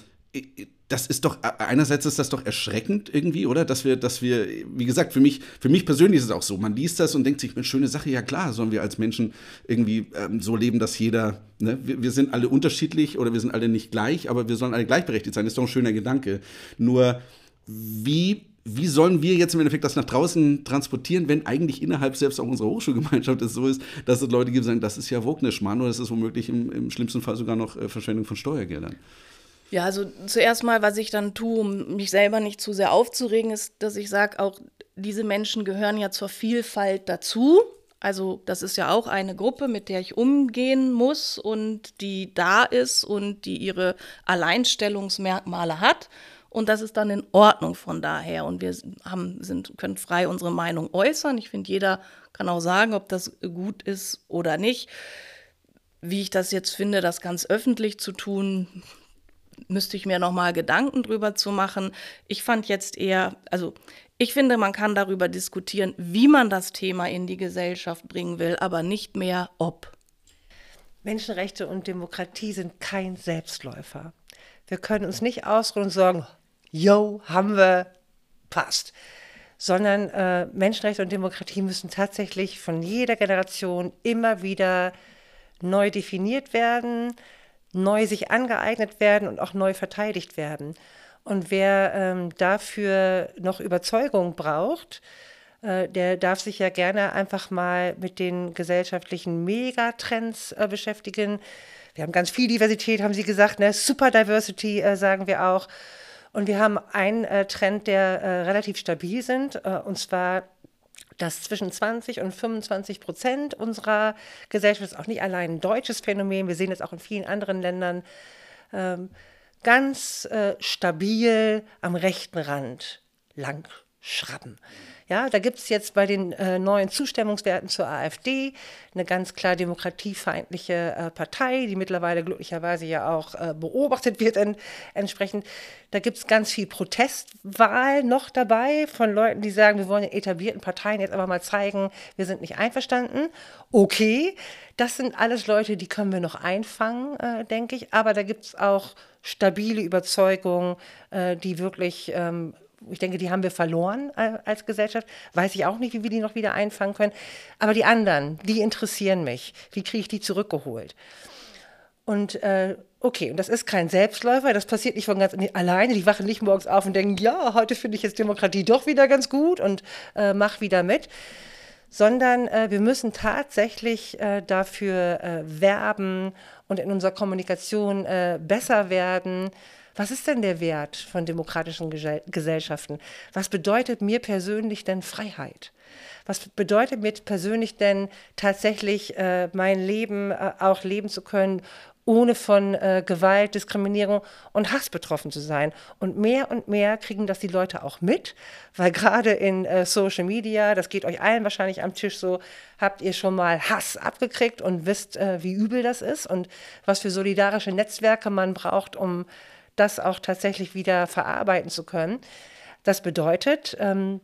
das ist doch, einerseits ist das doch erschreckend irgendwie, oder? Dass wir, dass wir, wie gesagt, für mich, für mich persönlich ist es auch so. Man liest das und denkt sich, eine schöne Sache, ja klar, sollen wir als Menschen irgendwie ähm, so leben, dass jeder, ne, wir, wir, sind alle unterschiedlich oder wir sind alle nicht gleich, aber wir sollen alle gleichberechtigt sein. Das ist doch ein schöner Gedanke. Nur, wie wie sollen wir jetzt im Endeffekt das nach draußen transportieren, wenn eigentlich innerhalb selbst auch unserer Hochschulgemeinschaft es so ist, dass es Leute gibt, die sagen, das ist ja Wognischmann oder das ist womöglich im, im schlimmsten Fall sogar noch äh, Verschwendung von Steuergeldern. Ja, also zuerst mal, was ich dann tue, um mich selber nicht zu sehr aufzuregen, ist, dass ich sage, auch diese Menschen gehören ja zur Vielfalt dazu. Also das ist ja auch eine Gruppe, mit der ich umgehen muss und die da ist und die ihre Alleinstellungsmerkmale hat. Und das ist dann in Ordnung von daher. Und wir haben, sind, können frei unsere Meinung äußern. Ich finde, jeder kann auch sagen, ob das gut ist oder nicht. Wie ich das jetzt finde, das ganz öffentlich zu tun, müsste ich mir noch mal Gedanken drüber zu machen. Ich fand jetzt eher, also ich finde, man kann darüber diskutieren, wie man das Thema in die Gesellschaft bringen will, aber nicht mehr ob. Menschenrechte und Demokratie sind kein Selbstläufer. Wir können uns nicht ausruhen und sagen, yo, haben wir, passt. Sondern äh, Menschenrechte und Demokratie müssen tatsächlich von jeder Generation immer wieder neu definiert werden, neu sich angeeignet werden und auch neu verteidigt werden. Und wer ähm, dafür noch Überzeugung braucht, äh, der darf sich ja gerne einfach mal mit den gesellschaftlichen Megatrends äh, beschäftigen. Wir haben ganz viel Diversität, haben Sie gesagt, ne? Super Diversity äh, sagen wir auch. Und wir haben einen äh, Trend, der äh, relativ stabil sind, äh, und zwar dass zwischen 20 und 25 Prozent unserer Gesellschaft, ist auch nicht allein ein deutsches Phänomen, wir sehen es auch in vielen anderen Ländern, ähm, ganz äh, stabil am rechten Rand lang schrappen. Ja, da gibt es jetzt bei den äh, neuen Zustimmungswerten zur AfD eine ganz klar demokratiefeindliche äh, Partei, die mittlerweile glücklicherweise ja auch äh, beobachtet wird en entsprechend. Da gibt es ganz viel Protestwahl noch dabei von Leuten, die sagen, wir wollen den etablierten Parteien jetzt aber mal zeigen, wir sind nicht einverstanden. Okay, das sind alles Leute, die können wir noch einfangen, äh, denke ich. Aber da gibt es auch stabile Überzeugungen, äh, die wirklich ähm, ich denke, die haben wir verloren äh, als Gesellschaft. Weiß ich auch nicht, wie wir die noch wieder einfangen können. Aber die anderen, die interessieren mich. Wie kriege ich die zurückgeholt? Und äh, okay, und das ist kein Selbstläufer, das passiert nicht von ganz alleine. Die wachen nicht morgens auf und denken, ja, heute finde ich jetzt Demokratie doch wieder ganz gut und äh, mach wieder mit. Sondern äh, wir müssen tatsächlich äh, dafür äh, werben und in unserer Kommunikation besser werden was ist denn der Wert von demokratischen Gesellschaften? Was bedeutet mir persönlich denn Freiheit? Was bedeutet mir persönlich denn tatsächlich äh, mein Leben äh, auch leben zu können, ohne von äh, Gewalt, Diskriminierung und Hass betroffen zu sein. Und mehr und mehr kriegen das die Leute auch mit, weil gerade in äh, Social Media, das geht euch allen wahrscheinlich am Tisch so, habt ihr schon mal Hass abgekriegt und wisst, äh, wie übel das ist und was für solidarische Netzwerke man braucht, um das auch tatsächlich wieder verarbeiten zu können. Das bedeutet, ähm,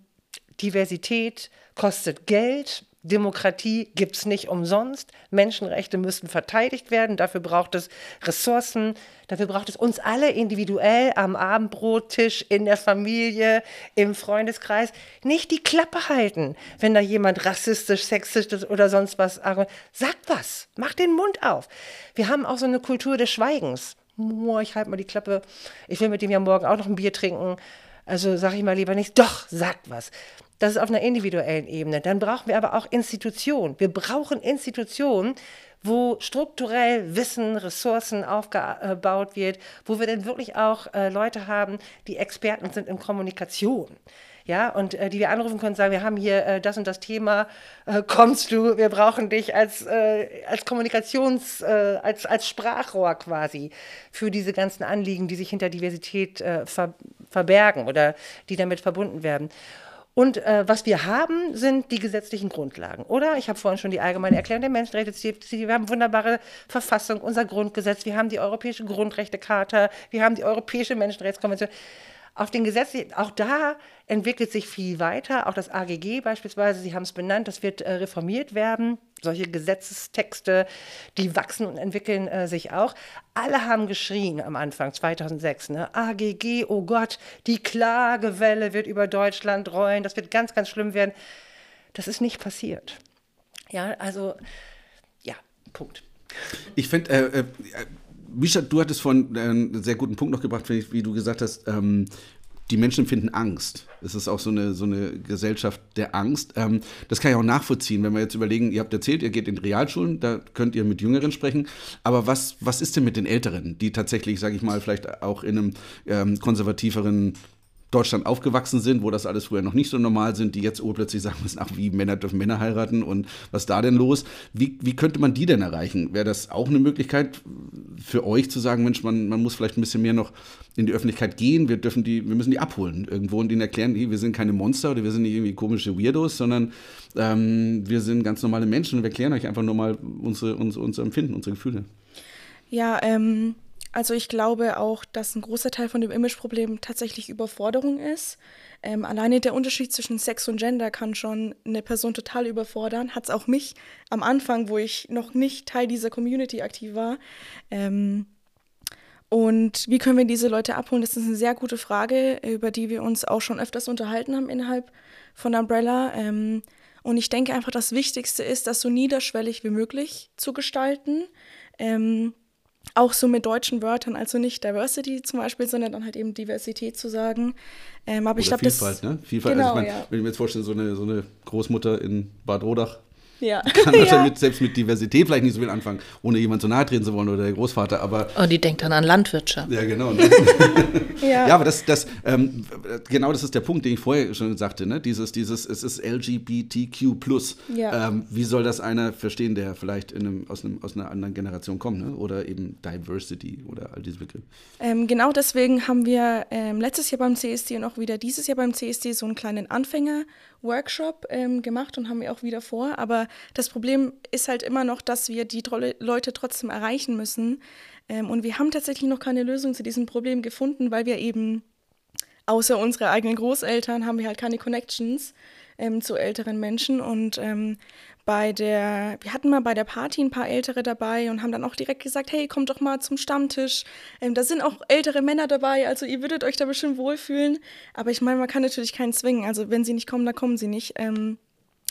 Diversität kostet Geld, Demokratie gibt es nicht umsonst. Menschenrechte müssen verteidigt werden. Dafür braucht es Ressourcen. Dafür braucht es uns alle individuell am Abendbrottisch, in der Familie, im Freundeskreis. Nicht die Klappe halten, wenn da jemand rassistisch, sexistisch oder sonst was sagt. Was. Macht den Mund auf. Wir haben auch so eine Kultur des Schweigens ich halte mal die Klappe, ich will mit dem ja morgen auch noch ein Bier trinken. Also sage ich mal lieber nichts. Doch, sagt was. Das ist auf einer individuellen Ebene. Dann brauchen wir aber auch Institutionen. Wir brauchen Institutionen, wo strukturell Wissen, Ressourcen aufgebaut wird, wo wir dann wirklich auch äh, Leute haben, die Experten sind in Kommunikation ja, und äh, die wir anrufen können sagen, wir haben hier äh, das und das Thema, äh, kommst du, wir brauchen dich als, äh, als Kommunikations-, äh, als, als Sprachrohr quasi für diese ganzen Anliegen, die sich hinter Diversität äh, ver verbergen oder die damit verbunden werden. Und äh, was wir haben, sind die gesetzlichen Grundlagen, oder? Ich habe vorhin schon die allgemeine Erklärung der Menschenrechte zitiert. Wir haben wunderbare Verfassung, unser Grundgesetz, wir haben die Europäische Grundrechtecharta, wir haben die Europäische Menschenrechtskonvention. Auf den Gesetzen, auch da entwickelt sich viel weiter. Auch das AGG beispielsweise, Sie haben es benannt, das wird äh, reformiert werden. solche Gesetzestexte, die wachsen und entwickeln äh, sich auch. Alle haben geschrien am Anfang 2006, ne? AGG, oh Gott, die Klagewelle wird über Deutschland rollen, das wird ganz, ganz schlimm werden. Das ist nicht passiert. Ja, also, ja, Punkt. Ich finde, äh, äh, Misha, du hattest vorhin äh, einen sehr guten Punkt noch gebracht, wie du gesagt hast, ähm, die Menschen empfinden Angst. Es ist auch so eine, so eine Gesellschaft der Angst. Ähm, das kann ich auch nachvollziehen, wenn wir jetzt überlegen, ihr habt erzählt, ihr geht in Realschulen, da könnt ihr mit Jüngeren sprechen. Aber was, was ist denn mit den Älteren, die tatsächlich, sage ich mal, vielleicht auch in einem ähm, konservativeren Deutschland aufgewachsen sind, wo das alles früher noch nicht so normal sind, die jetzt plötzlich sagen müssen, ach, wie Männer dürfen Männer heiraten und was da denn los? Wie, wie könnte man die denn erreichen? Wäre das auch eine Möglichkeit für euch zu sagen, Mensch, man, man muss vielleicht ein bisschen mehr noch in die Öffentlichkeit gehen, wir dürfen die, wir müssen die abholen irgendwo und ihnen erklären, hey, wir sind keine Monster oder wir sind nicht irgendwie komische Weirdos, sondern ähm, wir sind ganz normale Menschen und wir erklären euch einfach nur mal unsere, unser, unser Empfinden, unsere Gefühle. Ja, ähm, also ich glaube auch, dass ein großer Teil von dem Imageproblem tatsächlich Überforderung ist. Ähm, alleine der Unterschied zwischen Sex und Gender kann schon eine Person total überfordern. Hat es auch mich am Anfang, wo ich noch nicht Teil dieser Community aktiv war. Ähm, und wie können wir diese Leute abholen? Das ist eine sehr gute Frage, über die wir uns auch schon öfters unterhalten haben innerhalb von Umbrella. Ähm, und ich denke einfach, das Wichtigste ist, das so niederschwellig wie möglich zu gestalten. Ähm, auch so mit deutschen Wörtern, also nicht Diversity zum Beispiel, sondern dann halt eben Diversität zu sagen. Ähm, aber Oder ich glaube, das. Vielfalt, ne? Vielfalt. Genau, also ich mein, ja. Wenn ich mir jetzt vorstelle, so eine, so eine Großmutter in Bad Rodach, ja. <laughs> Kann ja. damit selbst mit Diversität vielleicht nicht so viel anfangen, ohne jemand zu nahe treten zu wollen oder der Großvater, aber. Und die denkt dann an Landwirtschaft. Ja, genau. Ne? <laughs> ja. ja. aber das, das, ähm, genau das ist der Punkt, den ich vorher schon sagte, ne? Dieses, dieses, es ist LGBTQ. Ja. Ähm, wie soll das einer verstehen, der vielleicht in einem, aus, einem, aus einer anderen Generation kommt, ne? Oder eben Diversity oder all diese Begriffe. Ähm, genau deswegen haben wir ähm, letztes Jahr beim CSD und auch wieder dieses Jahr beim CSD so einen kleinen Anfänger- Workshop ähm, gemacht und haben wir auch wieder vor. Aber das Problem ist halt immer noch, dass wir die Leute trotzdem erreichen müssen. Ähm, und wir haben tatsächlich noch keine Lösung zu diesem Problem gefunden, weil wir eben außer unsere eigenen Großeltern haben wir halt keine Connections ähm, zu älteren Menschen. Und ähm, bei der, wir hatten mal bei der Party ein paar Ältere dabei und haben dann auch direkt gesagt, hey, kommt doch mal zum Stammtisch. Ähm, da sind auch ältere Männer dabei, also ihr würdet euch da bestimmt wohlfühlen. Aber ich meine, man kann natürlich keinen zwingen. Also wenn sie nicht kommen, dann kommen sie nicht. Ähm,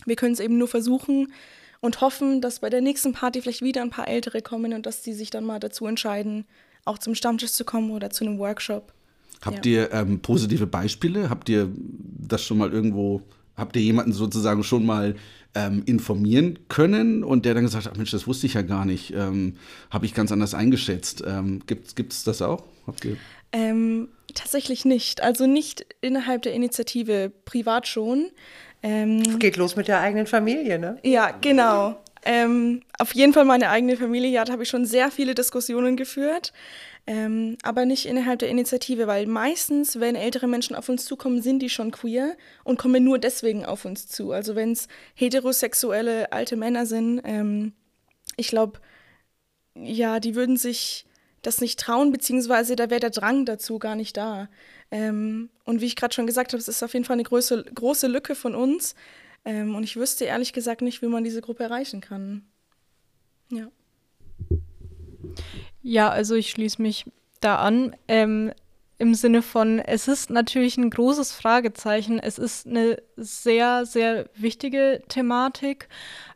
wir können es eben nur versuchen und hoffen, dass bei der nächsten Party vielleicht wieder ein paar Ältere kommen und dass sie sich dann mal dazu entscheiden, auch zum Stammtisch zu kommen oder zu einem Workshop. Habt ja. ihr ähm, positive Beispiele? Habt ihr das schon mal irgendwo, habt ihr jemanden sozusagen schon mal ähm, informieren können und der dann gesagt hat, Mensch, das wusste ich ja gar nicht, ähm, habe ich ganz anders eingeschätzt. Ähm, Gibt es das auch? Ähm, tatsächlich nicht. Also nicht innerhalb der Initiative, privat schon. Ähm, es geht los mit der eigenen Familie, ne? Ja, genau. Ähm, auf jeden Fall meine eigene Familie. Ja, da habe ich schon sehr viele Diskussionen geführt ähm, aber nicht innerhalb der Initiative, weil meistens, wenn ältere Menschen auf uns zukommen, sind die schon queer und kommen nur deswegen auf uns zu. Also wenn es heterosexuelle alte Männer sind, ähm, ich glaube, ja, die würden sich das nicht trauen, beziehungsweise da wäre der Drang dazu gar nicht da. Ähm, und wie ich gerade schon gesagt habe, es ist auf jeden Fall eine große, große Lücke von uns. Ähm, und ich wüsste ehrlich gesagt nicht, wie man diese Gruppe erreichen kann. Ja. Ja, also ich schließe mich da an. Ähm, Im Sinne von, es ist natürlich ein großes Fragezeichen. Es ist eine sehr, sehr wichtige Thematik.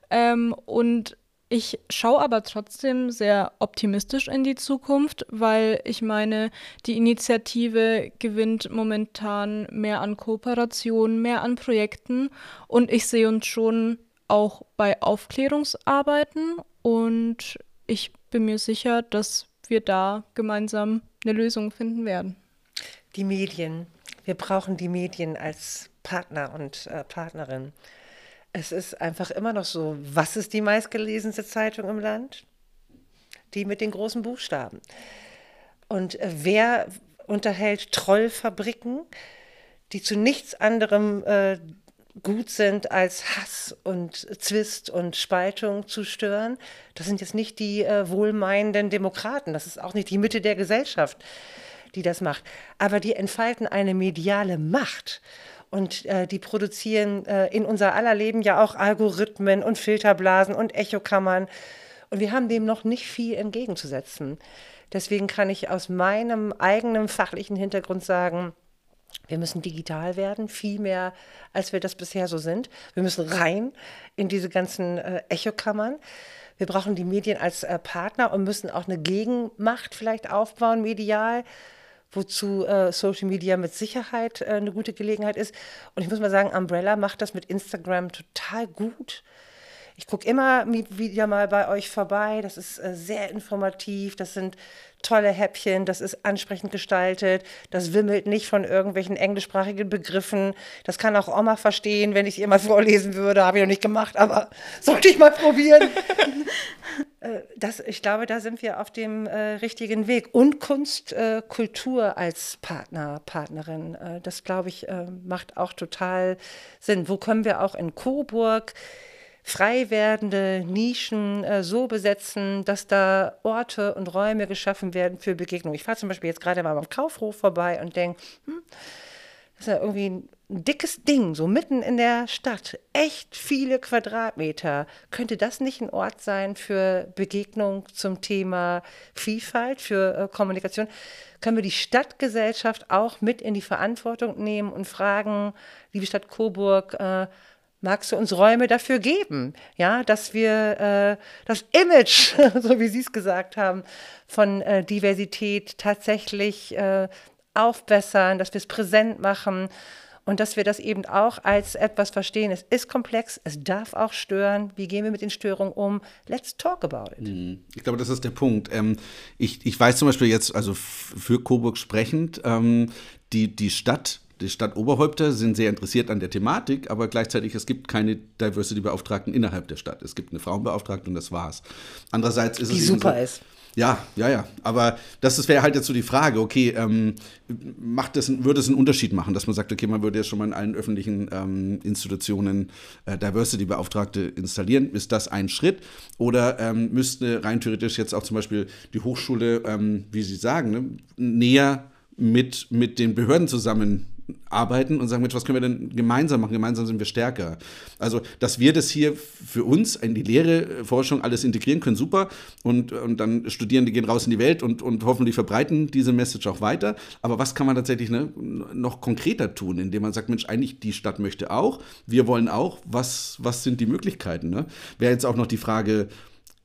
Ähm, und ich schaue aber trotzdem sehr optimistisch in die Zukunft, weil ich meine, die Initiative gewinnt momentan mehr an Kooperation, mehr an Projekten und ich sehe uns schon auch bei Aufklärungsarbeiten und ich bin mir sicher, dass wir da gemeinsam eine Lösung finden werden. Die Medien. Wir brauchen die Medien als Partner und äh, Partnerin. Es ist einfach immer noch so, was ist die meistgelesenste Zeitung im Land? Die mit den großen Buchstaben. Und äh, wer unterhält Trollfabriken, die zu nichts anderem äh, gut sind, als Hass und Zwist und Spaltung zu stören. Das sind jetzt nicht die äh, wohlmeinenden Demokraten, das ist auch nicht die Mitte der Gesellschaft, die das macht. Aber die entfalten eine mediale Macht Und äh, die produzieren äh, in unser aller Leben ja auch Algorithmen und Filterblasen und Echokammern. Und wir haben dem noch nicht viel entgegenzusetzen. Deswegen kann ich aus meinem eigenen fachlichen Hintergrund sagen, wir müssen digital werden, viel mehr, als wir das bisher so sind. Wir müssen rein in diese ganzen äh, Echokammern. Wir brauchen die Medien als äh, Partner und müssen auch eine Gegenmacht vielleicht aufbauen, medial, wozu äh, Social Media mit Sicherheit äh, eine gute Gelegenheit ist. Und ich muss mal sagen, Umbrella macht das mit Instagram total gut. Ich gucke immer wieder mal bei euch vorbei. Das ist äh, sehr informativ. Das sind tolle Häppchen. Das ist ansprechend gestaltet. Das wimmelt nicht von irgendwelchen englischsprachigen Begriffen. Das kann auch Oma verstehen, wenn ich ihr mal vorlesen würde. Habe ich noch nicht gemacht, aber <laughs> sollte ich mal probieren. <laughs> Äh, das, ich glaube, da sind wir auf dem äh, richtigen Weg. Und Kunst, äh, Kultur als Partner, Partnerin, äh, das glaube ich, äh, macht auch total Sinn. Wo können wir auch in Coburg frei werdende Nischen äh, so besetzen, dass da Orte und Räume geschaffen werden für Begegnungen. Ich fahre zum Beispiel jetzt gerade mal beim Kaufhof vorbei und denke, hm, das ist ja irgendwie ein dickes Ding, so mitten in der Stadt. Echt viele Quadratmeter. Könnte das nicht ein Ort sein für Begegnung zum Thema Vielfalt, für äh, Kommunikation? Können wir die Stadtgesellschaft auch mit in die Verantwortung nehmen und fragen, liebe Stadt Coburg, äh, magst du uns Räume dafür geben, ja, dass wir äh, das Image, <laughs> so wie Sie es gesagt haben, von äh, Diversität tatsächlich äh, aufbessern, dass wir es präsent machen und dass wir das eben auch als etwas verstehen. Es ist komplex, es darf auch stören. Wie gehen wir mit den Störungen um? Let's talk about it. Mhm. Ich glaube, das ist der Punkt. Ähm, ich, ich weiß zum Beispiel jetzt, also für Coburg sprechend, ähm, die, die Stadt die Stadtoberhäupter sind sehr interessiert an der Thematik, aber gleichzeitig es gibt keine Diversity-Beauftragten innerhalb der Stadt. Es gibt eine Frauenbeauftragte und das war's. Andererseits ist die es super so, ist. Ja, ja, ja. Aber das wäre halt jetzt so die Frage, okay, ähm, macht das, würde es einen Unterschied machen, dass man sagt, okay, man würde jetzt schon mal in allen öffentlichen ähm, Institutionen äh, Diversity-Beauftragte installieren. Ist das ein Schritt? Oder ähm, müsste rein theoretisch jetzt auch zum Beispiel die Hochschule, ähm, wie Sie sagen, ne, näher mit, mit den Behörden zusammen arbeiten und sagen, Mensch, was können wir denn gemeinsam machen? Gemeinsam sind wir stärker. Also, dass wir das hier für uns in die Lehre, Forschung alles integrieren können, super. Und, und dann Studierende gehen raus in die Welt und, und hoffentlich verbreiten diese Message auch weiter. Aber was kann man tatsächlich ne, noch konkreter tun, indem man sagt, Mensch, eigentlich die Stadt möchte auch, wir wollen auch, was, was sind die Möglichkeiten? Ne? Wäre jetzt auch noch die Frage,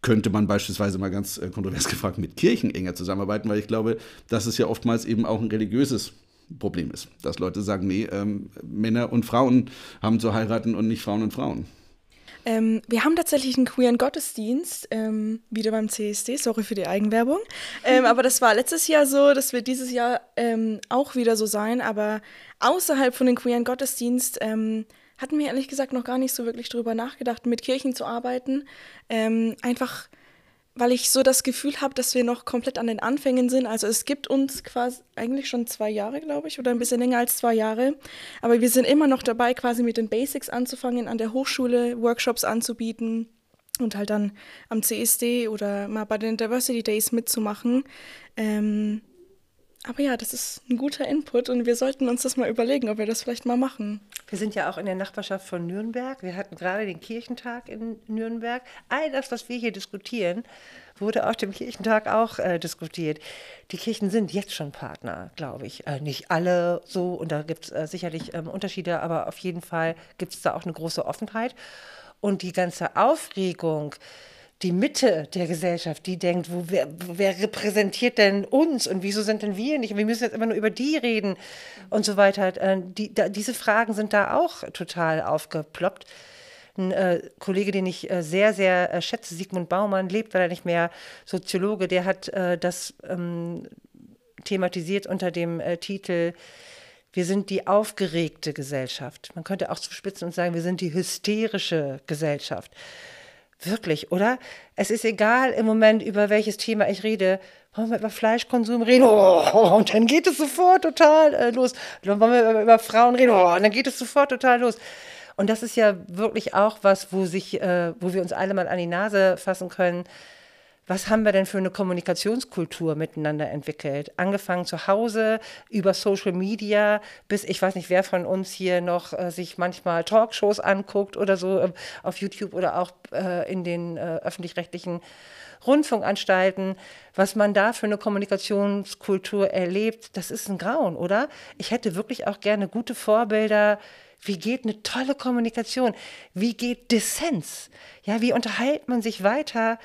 könnte man beispielsweise mal ganz äh, kontrovers <laughs> gefragt mit Kirchen enger zusammenarbeiten, weil ich glaube, das ist ja oftmals eben auch ein religiöses Problem ist. Dass Leute sagen, nee, ähm, Männer und Frauen haben zu heiraten und nicht Frauen und Frauen. Ähm, wir haben tatsächlich einen queeren Gottesdienst, ähm, wieder beim CSD, sorry für die Eigenwerbung. Ähm, aber das war letztes Jahr so, das wird dieses Jahr ähm, auch wieder so sein. Aber außerhalb von dem queeren Gottesdienst ähm, hatten wir ehrlich gesagt noch gar nicht so wirklich drüber nachgedacht, mit Kirchen zu arbeiten. Ähm, einfach weil ich so das Gefühl habe, dass wir noch komplett an den Anfängen sind. Also es gibt uns quasi eigentlich schon zwei Jahre, glaube ich, oder ein bisschen länger als zwei Jahre. Aber wir sind immer noch dabei, quasi mit den Basics anzufangen, an der Hochschule Workshops anzubieten und halt dann am CSD oder mal bei den Diversity Days mitzumachen. Ähm, aber ja, das ist ein guter Input und wir sollten uns das mal überlegen, ob wir das vielleicht mal machen. Wir sind ja auch in der Nachbarschaft von Nürnberg. Wir hatten gerade den Kirchentag in Nürnberg. All das, was wir hier diskutieren, wurde auf dem Kirchentag auch äh, diskutiert. Die Kirchen sind jetzt schon Partner, glaube ich. Äh, nicht alle so und da gibt es äh, sicherlich ähm, Unterschiede, aber auf jeden Fall gibt es da auch eine große Offenheit. Und die ganze Aufregung, die Mitte der Gesellschaft, die denkt, wo, wer, wer, repräsentiert denn uns und wieso sind denn wir nicht? Wir müssen jetzt immer nur über die reden und so weiter. Äh, die, da, diese Fragen sind da auch total aufgeploppt. Ein äh, Kollege, den ich äh, sehr, sehr äh, schätze, Sigmund Baumann, lebt leider nicht mehr, Soziologe, der hat äh, das ähm, thematisiert unter dem äh, Titel wir sind die aufgeregte Gesellschaft. Man könnte auch zuspitzen und sagen, wir sind die hysterische Gesellschaft. Wirklich, oder? Es ist egal im Moment, über welches Thema ich rede. Wollen wir über Fleischkonsum reden? Oh, und dann geht es sofort total äh, los. Wollen wir über, über Frauen reden? Oh, und dann geht es sofort total los. Und das ist ja wirklich auch was, wo, sich, äh, wo wir uns alle mal an die Nase fassen können. Was haben wir denn für eine Kommunikationskultur miteinander entwickelt? Angefangen zu Hause, über Social Media, bis ich weiß nicht, wer von uns hier noch äh, sich manchmal Talkshows anguckt oder so äh, auf YouTube oder auch äh, in den äh, öffentlich-rechtlichen Rundfunkanstalten, was man da für eine Kommunikationskultur erlebt, das ist ein Grauen, oder? Ich hätte wirklich auch gerne gute Vorbilder, wie geht eine tolle Kommunikation? Wie geht Dissens? Ja, wie unterhält man sich weiter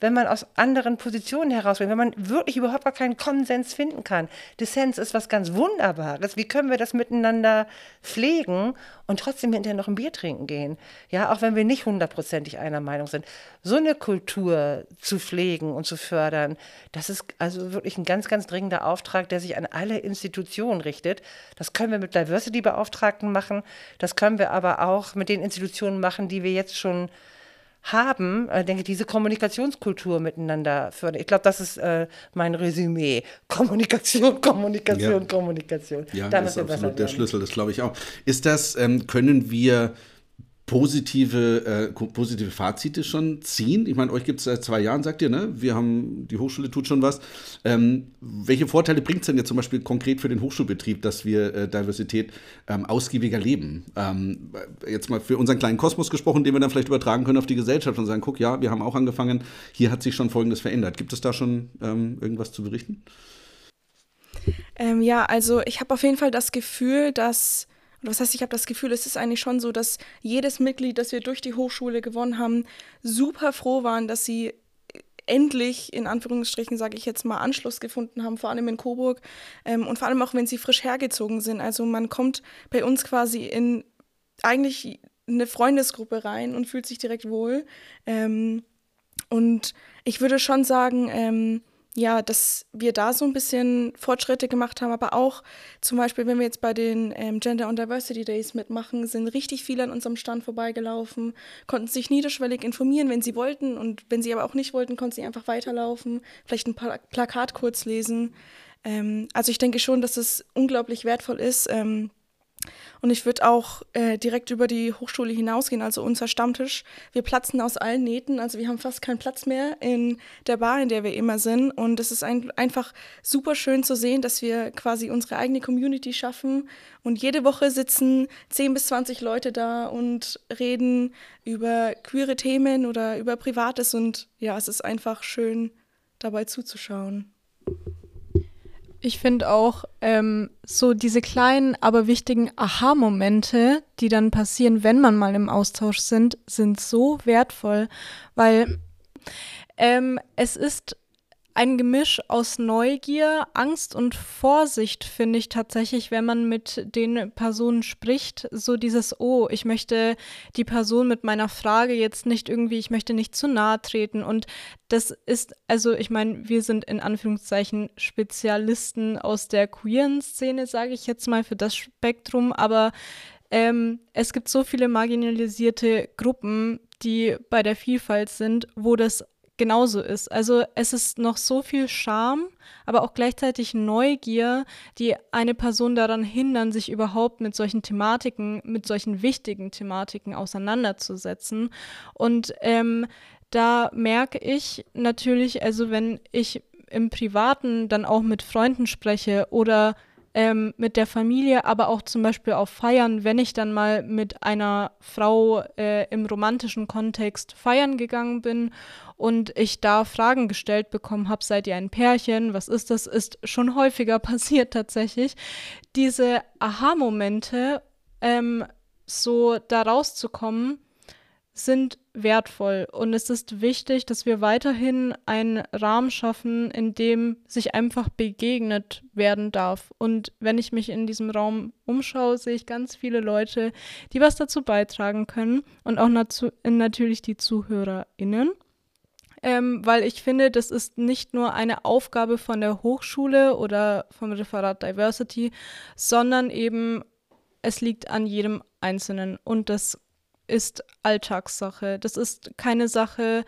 wenn man aus anderen Positionen herausbringt, wenn man wirklich überhaupt gar keinen Konsens finden kann. Dissens ist was ganz Wunderbares. Wie können wir das miteinander pflegen und trotzdem hinterher noch ein Bier trinken gehen? Ja, auch wenn wir nicht hundertprozentig einer Meinung sind. So eine Kultur zu pflegen und zu fördern, das ist also wirklich ein ganz, ganz dringender Auftrag, der sich an alle Institutionen richtet. Das können wir mit Diversity-Beauftragten machen. Das können wir aber auch mit den Institutionen machen, die wir jetzt schon haben, äh, denke ich, diese Kommunikationskultur miteinander fördern. Ich glaube, das ist äh, mein Resümee. Kommunikation, <laughs> Kommunikation, ja. Kommunikation. Ja, das ist absolut der Schlüssel, das glaube ich auch. Ist das, ähm, können wir positive, äh, positive Fazite schon ziehen? Ich meine, euch gibt es seit zwei Jahren, sagt ihr, ne? Wir haben, die Hochschule tut schon was. Ähm, welche Vorteile bringt es denn jetzt zum Beispiel konkret für den Hochschulbetrieb, dass wir äh, Diversität ähm, ausgiebiger leben? Ähm, jetzt mal für unseren kleinen Kosmos gesprochen, den wir dann vielleicht übertragen können auf die Gesellschaft und sagen, guck, ja, wir haben auch angefangen, hier hat sich schon Folgendes verändert. Gibt es da schon ähm, irgendwas zu berichten? Ähm, ja, also ich habe auf jeden Fall das Gefühl, dass und was heißt, ich habe das Gefühl, es ist eigentlich schon so, dass jedes Mitglied, das wir durch die Hochschule gewonnen haben, super froh waren, dass sie endlich, in Anführungsstrichen sage ich jetzt mal, Anschluss gefunden haben, vor allem in Coburg ähm, und vor allem auch, wenn sie frisch hergezogen sind. Also man kommt bei uns quasi in eigentlich eine Freundesgruppe rein und fühlt sich direkt wohl. Ähm, und ich würde schon sagen, ähm, ja, dass wir da so ein bisschen Fortschritte gemacht haben, aber auch zum Beispiel, wenn wir jetzt bei den ähm, Gender und Diversity Days mitmachen, sind richtig viele an unserem Stand vorbeigelaufen, konnten sich niederschwellig informieren, wenn sie wollten und wenn sie aber auch nicht wollten, konnten sie einfach weiterlaufen, vielleicht ein Pla Plakat kurz lesen. Ähm, also ich denke schon, dass es unglaublich wertvoll ist, ähm, und ich würde auch äh, direkt über die Hochschule hinausgehen, also unser Stammtisch. Wir platzen aus allen Nähten, also wir haben fast keinen Platz mehr in der Bar, in der wir immer sind. Und es ist ein, einfach super schön zu sehen, dass wir quasi unsere eigene Community schaffen. Und jede Woche sitzen 10 bis 20 Leute da und reden über queere Themen oder über Privates. Und ja, es ist einfach schön, dabei zuzuschauen. Ich finde auch ähm, so diese kleinen, aber wichtigen Aha-Momente, die dann passieren, wenn man mal im Austausch sind, sind so wertvoll, weil ähm, es ist ein Gemisch aus Neugier, Angst und Vorsicht, finde ich tatsächlich, wenn man mit den Personen spricht. So dieses, oh, ich möchte die Person mit meiner Frage jetzt nicht irgendwie, ich möchte nicht zu nahe treten. Und das ist, also ich meine, wir sind in Anführungszeichen Spezialisten aus der queeren Szene, sage ich jetzt mal, für das Spektrum, aber ähm, es gibt so viele marginalisierte Gruppen, die bei der Vielfalt sind, wo das genauso ist. Also es ist noch so viel Scham, aber auch gleichzeitig Neugier, die eine Person daran hindern, sich überhaupt mit solchen Thematiken, mit solchen wichtigen Thematiken auseinanderzusetzen. Und ähm, da merke ich natürlich, also wenn ich im Privaten dann auch mit Freunden spreche oder ähm, mit der Familie, aber auch zum Beispiel auf Feiern, wenn ich dann mal mit einer Frau äh, im romantischen Kontext feiern gegangen bin und ich da Fragen gestellt bekommen habe, seid ihr ein Pärchen, was ist das, ist schon häufiger <laughs> passiert tatsächlich. Diese Aha-Momente, ähm, so da rauszukommen, sind wertvoll und es ist wichtig, dass wir weiterhin einen Rahmen schaffen, in dem sich einfach begegnet werden darf. Und wenn ich mich in diesem Raum umschaue, sehe ich ganz viele Leute, die was dazu beitragen können und auch natürlich die ZuhörerInnen. Ähm, weil ich finde, das ist nicht nur eine Aufgabe von der Hochschule oder vom Referat Diversity, sondern eben es liegt an jedem Einzelnen und das ist Alltagssache. Das ist keine Sache,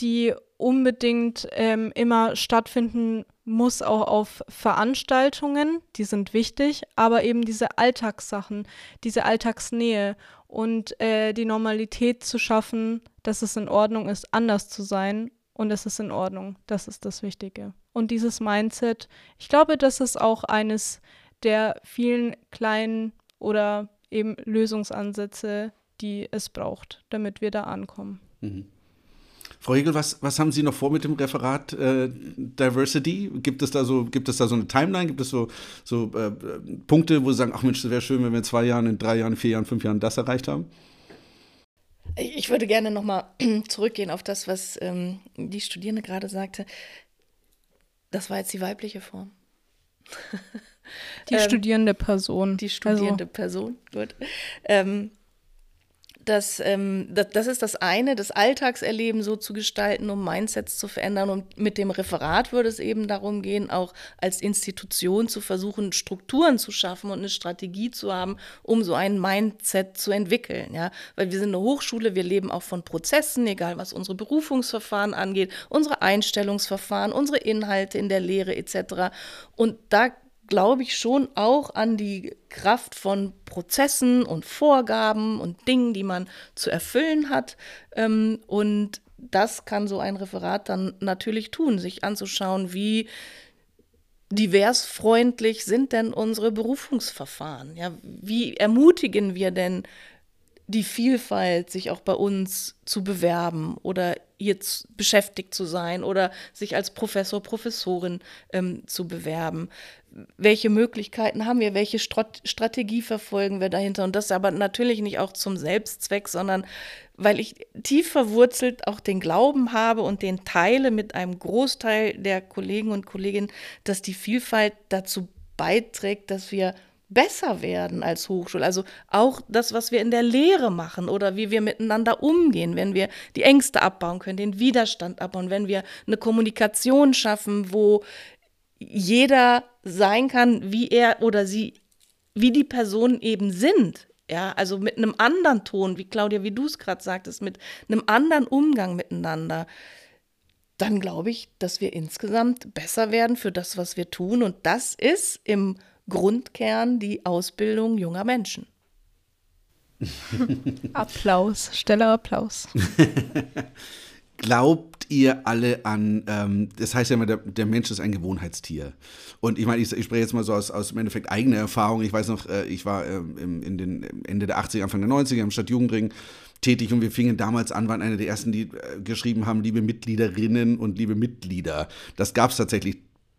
die unbedingt ähm, immer stattfinden muss, auch auf Veranstaltungen. Die sind wichtig, aber eben diese Alltagssachen, diese Alltagsnähe und äh, die Normalität zu schaffen, dass es in Ordnung ist, anders zu sein und es ist in Ordnung. Das ist das Wichtige. Und dieses Mindset, ich glaube, das ist auch eines der vielen kleinen oder eben Lösungsansätze, die es braucht, damit wir da ankommen. Mhm. Frau Hegel, was, was haben Sie noch vor mit dem Referat äh, Diversity? Gibt es, da so, gibt es da so eine Timeline? Gibt es so, so äh, Punkte, wo Sie sagen, ach Mensch, das wäre schön, wenn wir in zwei Jahren, in drei Jahren, vier Jahren, fünf Jahren das erreicht haben? Ich würde gerne nochmal <clears throat> zurückgehen auf das, was ähm, die Studierende gerade sagte. Das war jetzt die weibliche Form. Die <laughs> ähm, studierende Person. Die studierende also. Person, gut. Ähm, das, ähm, das, das, ist das eine, das Alltagserleben so zu gestalten, um Mindsets zu verändern. Und mit dem Referat würde es eben darum gehen, auch als Institution zu versuchen, Strukturen zu schaffen und eine Strategie zu haben, um so ein Mindset zu entwickeln. Ja? Weil wir sind eine Hochschule, wir leben auch von Prozessen, egal was unsere Berufungsverfahren angeht, unsere Einstellungsverfahren, unsere Inhalte in der Lehre etc. Und da glaube ich schon auch an die Kraft von Prozessen und Vorgaben und Dingen, die man zu erfüllen hat. Ähm, und das kann so ein Referat dann natürlich tun, sich anzuschauen, wie diversfreundlich sind denn unsere Berufungsverfahren? Ja, wie ermutigen wir denn die Vielfalt, sich auch bei uns zu bewerben oder jetzt beschäftigt zu sein oder sich als Professor, Professorin ähm, zu bewerben. Welche Möglichkeiten haben wir, welche Strat Strategie verfolgen wir dahinter? Und das aber natürlich nicht auch zum Selbstzweck, sondern weil ich tief verwurzelt auch den Glauben habe und den teile mit einem Großteil der Kollegen und Kolleginnen, dass die Vielfalt dazu beiträgt, dass wir besser werden als Hochschule. Also auch das, was wir in der Lehre machen oder wie wir miteinander umgehen, wenn wir die Ängste abbauen können, den Widerstand abbauen, wenn wir eine Kommunikation schaffen, wo jeder sein kann, wie er oder sie, wie die Personen eben sind. Ja, also mit einem anderen Ton, wie Claudia, wie du es gerade sagtest, mit einem anderen Umgang miteinander dann glaube ich, dass wir insgesamt besser werden für das, was wir tun. Und das ist im Grundkern die Ausbildung junger Menschen. <laughs> Applaus, steller Applaus. <laughs> Glaubt ihr alle an, ähm, das heißt ja immer, der, der, Mensch ist ein Gewohnheitstier. Und ich meine, ich, ich spreche jetzt mal so aus, aus im Endeffekt eigener Erfahrung. Ich weiß noch, äh, ich war äh, im, in den Ende der 80er, Anfang der 90er im Stadtjugendring tätig und wir fingen damals an, waren eine der ersten, die äh, geschrieben haben, liebe Mitgliederinnen und liebe Mitglieder. Das gab es tatsächlich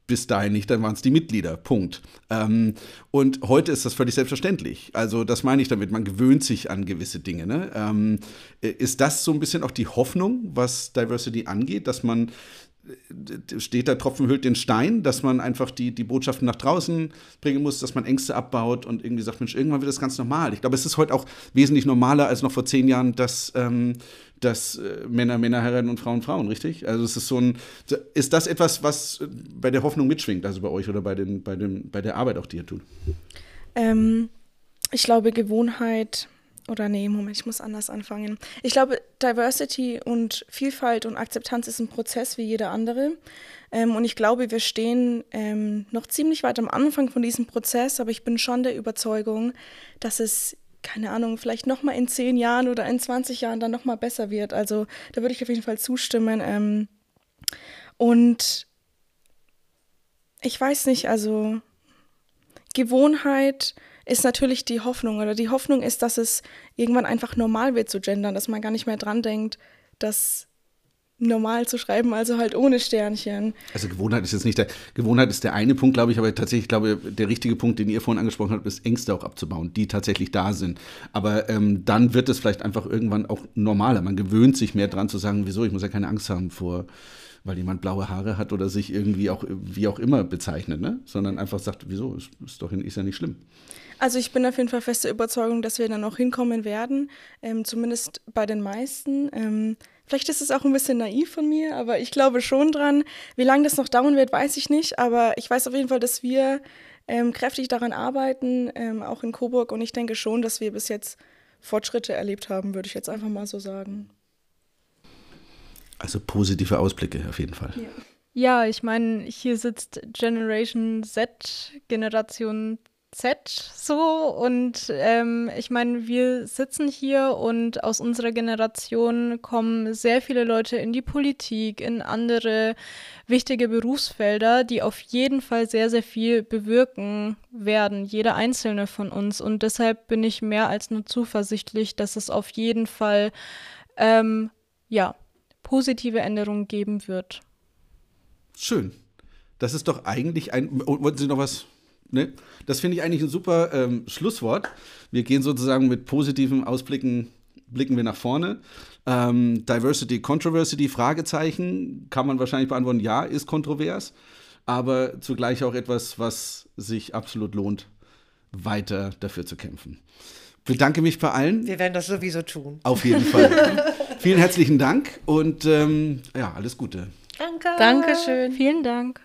bis dahin nicht, dann waren es die Mitglieder. Punkt. Ähm, und heute ist das völlig selbstverständlich. Also das meine ich damit, man gewöhnt sich an gewisse Dinge. Ne? Ähm, ist das so ein bisschen auch die Hoffnung, was Diversity angeht, dass man steht der Tropfen hüllt den Stein, dass man einfach die, die Botschaften nach draußen bringen muss, dass man Ängste abbaut und irgendwie sagt, Mensch, irgendwann wird das ganz normal. Ich glaube, es ist heute auch wesentlich normaler als noch vor zehn Jahren, dass, ähm, dass äh, Männer Männer heiraten und Frauen Frauen, richtig? Also es ist so ein, ist das etwas, was bei der Hoffnung mitschwingt, also bei euch oder bei, den, bei, dem, bei der Arbeit auch, die ihr tut? Ähm, ich glaube, Gewohnheit oder nee, Moment, ich muss anders anfangen. Ich glaube, Diversity und Vielfalt und Akzeptanz ist ein Prozess wie jeder andere. Ähm, und ich glaube, wir stehen ähm, noch ziemlich weit am Anfang von diesem Prozess, aber ich bin schon der Überzeugung, dass es, keine Ahnung, vielleicht nochmal in zehn Jahren oder in 20 Jahren dann nochmal besser wird. Also da würde ich auf jeden Fall zustimmen. Ähm, und ich weiß nicht, also Gewohnheit ist natürlich die Hoffnung. Oder die Hoffnung ist, dass es irgendwann einfach normal wird zu gendern, dass man gar nicht mehr dran denkt, das normal zu schreiben, also halt ohne Sternchen. Also Gewohnheit ist jetzt nicht der, Gewohnheit ist der eine Punkt, glaube ich, aber tatsächlich, glaube der richtige Punkt, den ihr vorhin angesprochen habt, ist Ängste auch abzubauen, die tatsächlich da sind. Aber ähm, dann wird es vielleicht einfach irgendwann auch normaler. Man gewöhnt sich mehr dran zu sagen, wieso, ich muss ja keine Angst haben vor, weil jemand blaue Haare hat oder sich irgendwie auch, wie auch immer bezeichnet, ne? Sondern einfach sagt, wieso, ist, ist doch ist ja nicht schlimm. Also ich bin auf jeden Fall feste Überzeugung, dass wir dann auch hinkommen werden, ähm, zumindest bei den meisten. Ähm, vielleicht ist es auch ein bisschen naiv von mir, aber ich glaube schon dran. Wie lange das noch dauern wird, weiß ich nicht, aber ich weiß auf jeden Fall, dass wir ähm, kräftig daran arbeiten, ähm, auch in Coburg und ich denke schon, dass wir bis jetzt Fortschritte erlebt haben, würde ich jetzt einfach mal so sagen. Also positive Ausblicke auf jeden Fall. Ja. Ja, ich meine, hier sitzt Generation Z, Generation Z so und ähm, ich meine, wir sitzen hier und aus unserer Generation kommen sehr viele Leute in die Politik, in andere wichtige Berufsfelder, die auf jeden Fall sehr, sehr viel bewirken werden, jeder einzelne von uns. Und deshalb bin ich mehr als nur zuversichtlich, dass es auf jeden Fall ähm, ja, positive Änderungen geben wird. Schön. Das ist doch eigentlich ein. Wollten Sie noch was? Ne? Das finde ich eigentlich ein super ähm, Schlusswort. Wir gehen sozusagen mit positiven Ausblicken, blicken wir nach vorne. Ähm, Diversity, Controversy, Fragezeichen, kann man wahrscheinlich beantworten, ja, ist kontrovers, aber zugleich auch etwas, was sich absolut lohnt, weiter dafür zu kämpfen. Ich bedanke mich bei allen. Wir werden das sowieso tun. Auf jeden Fall. <laughs> Vielen herzlichen Dank und ähm, ja, alles Gute. Danke. Dankeschön. Vielen Dank.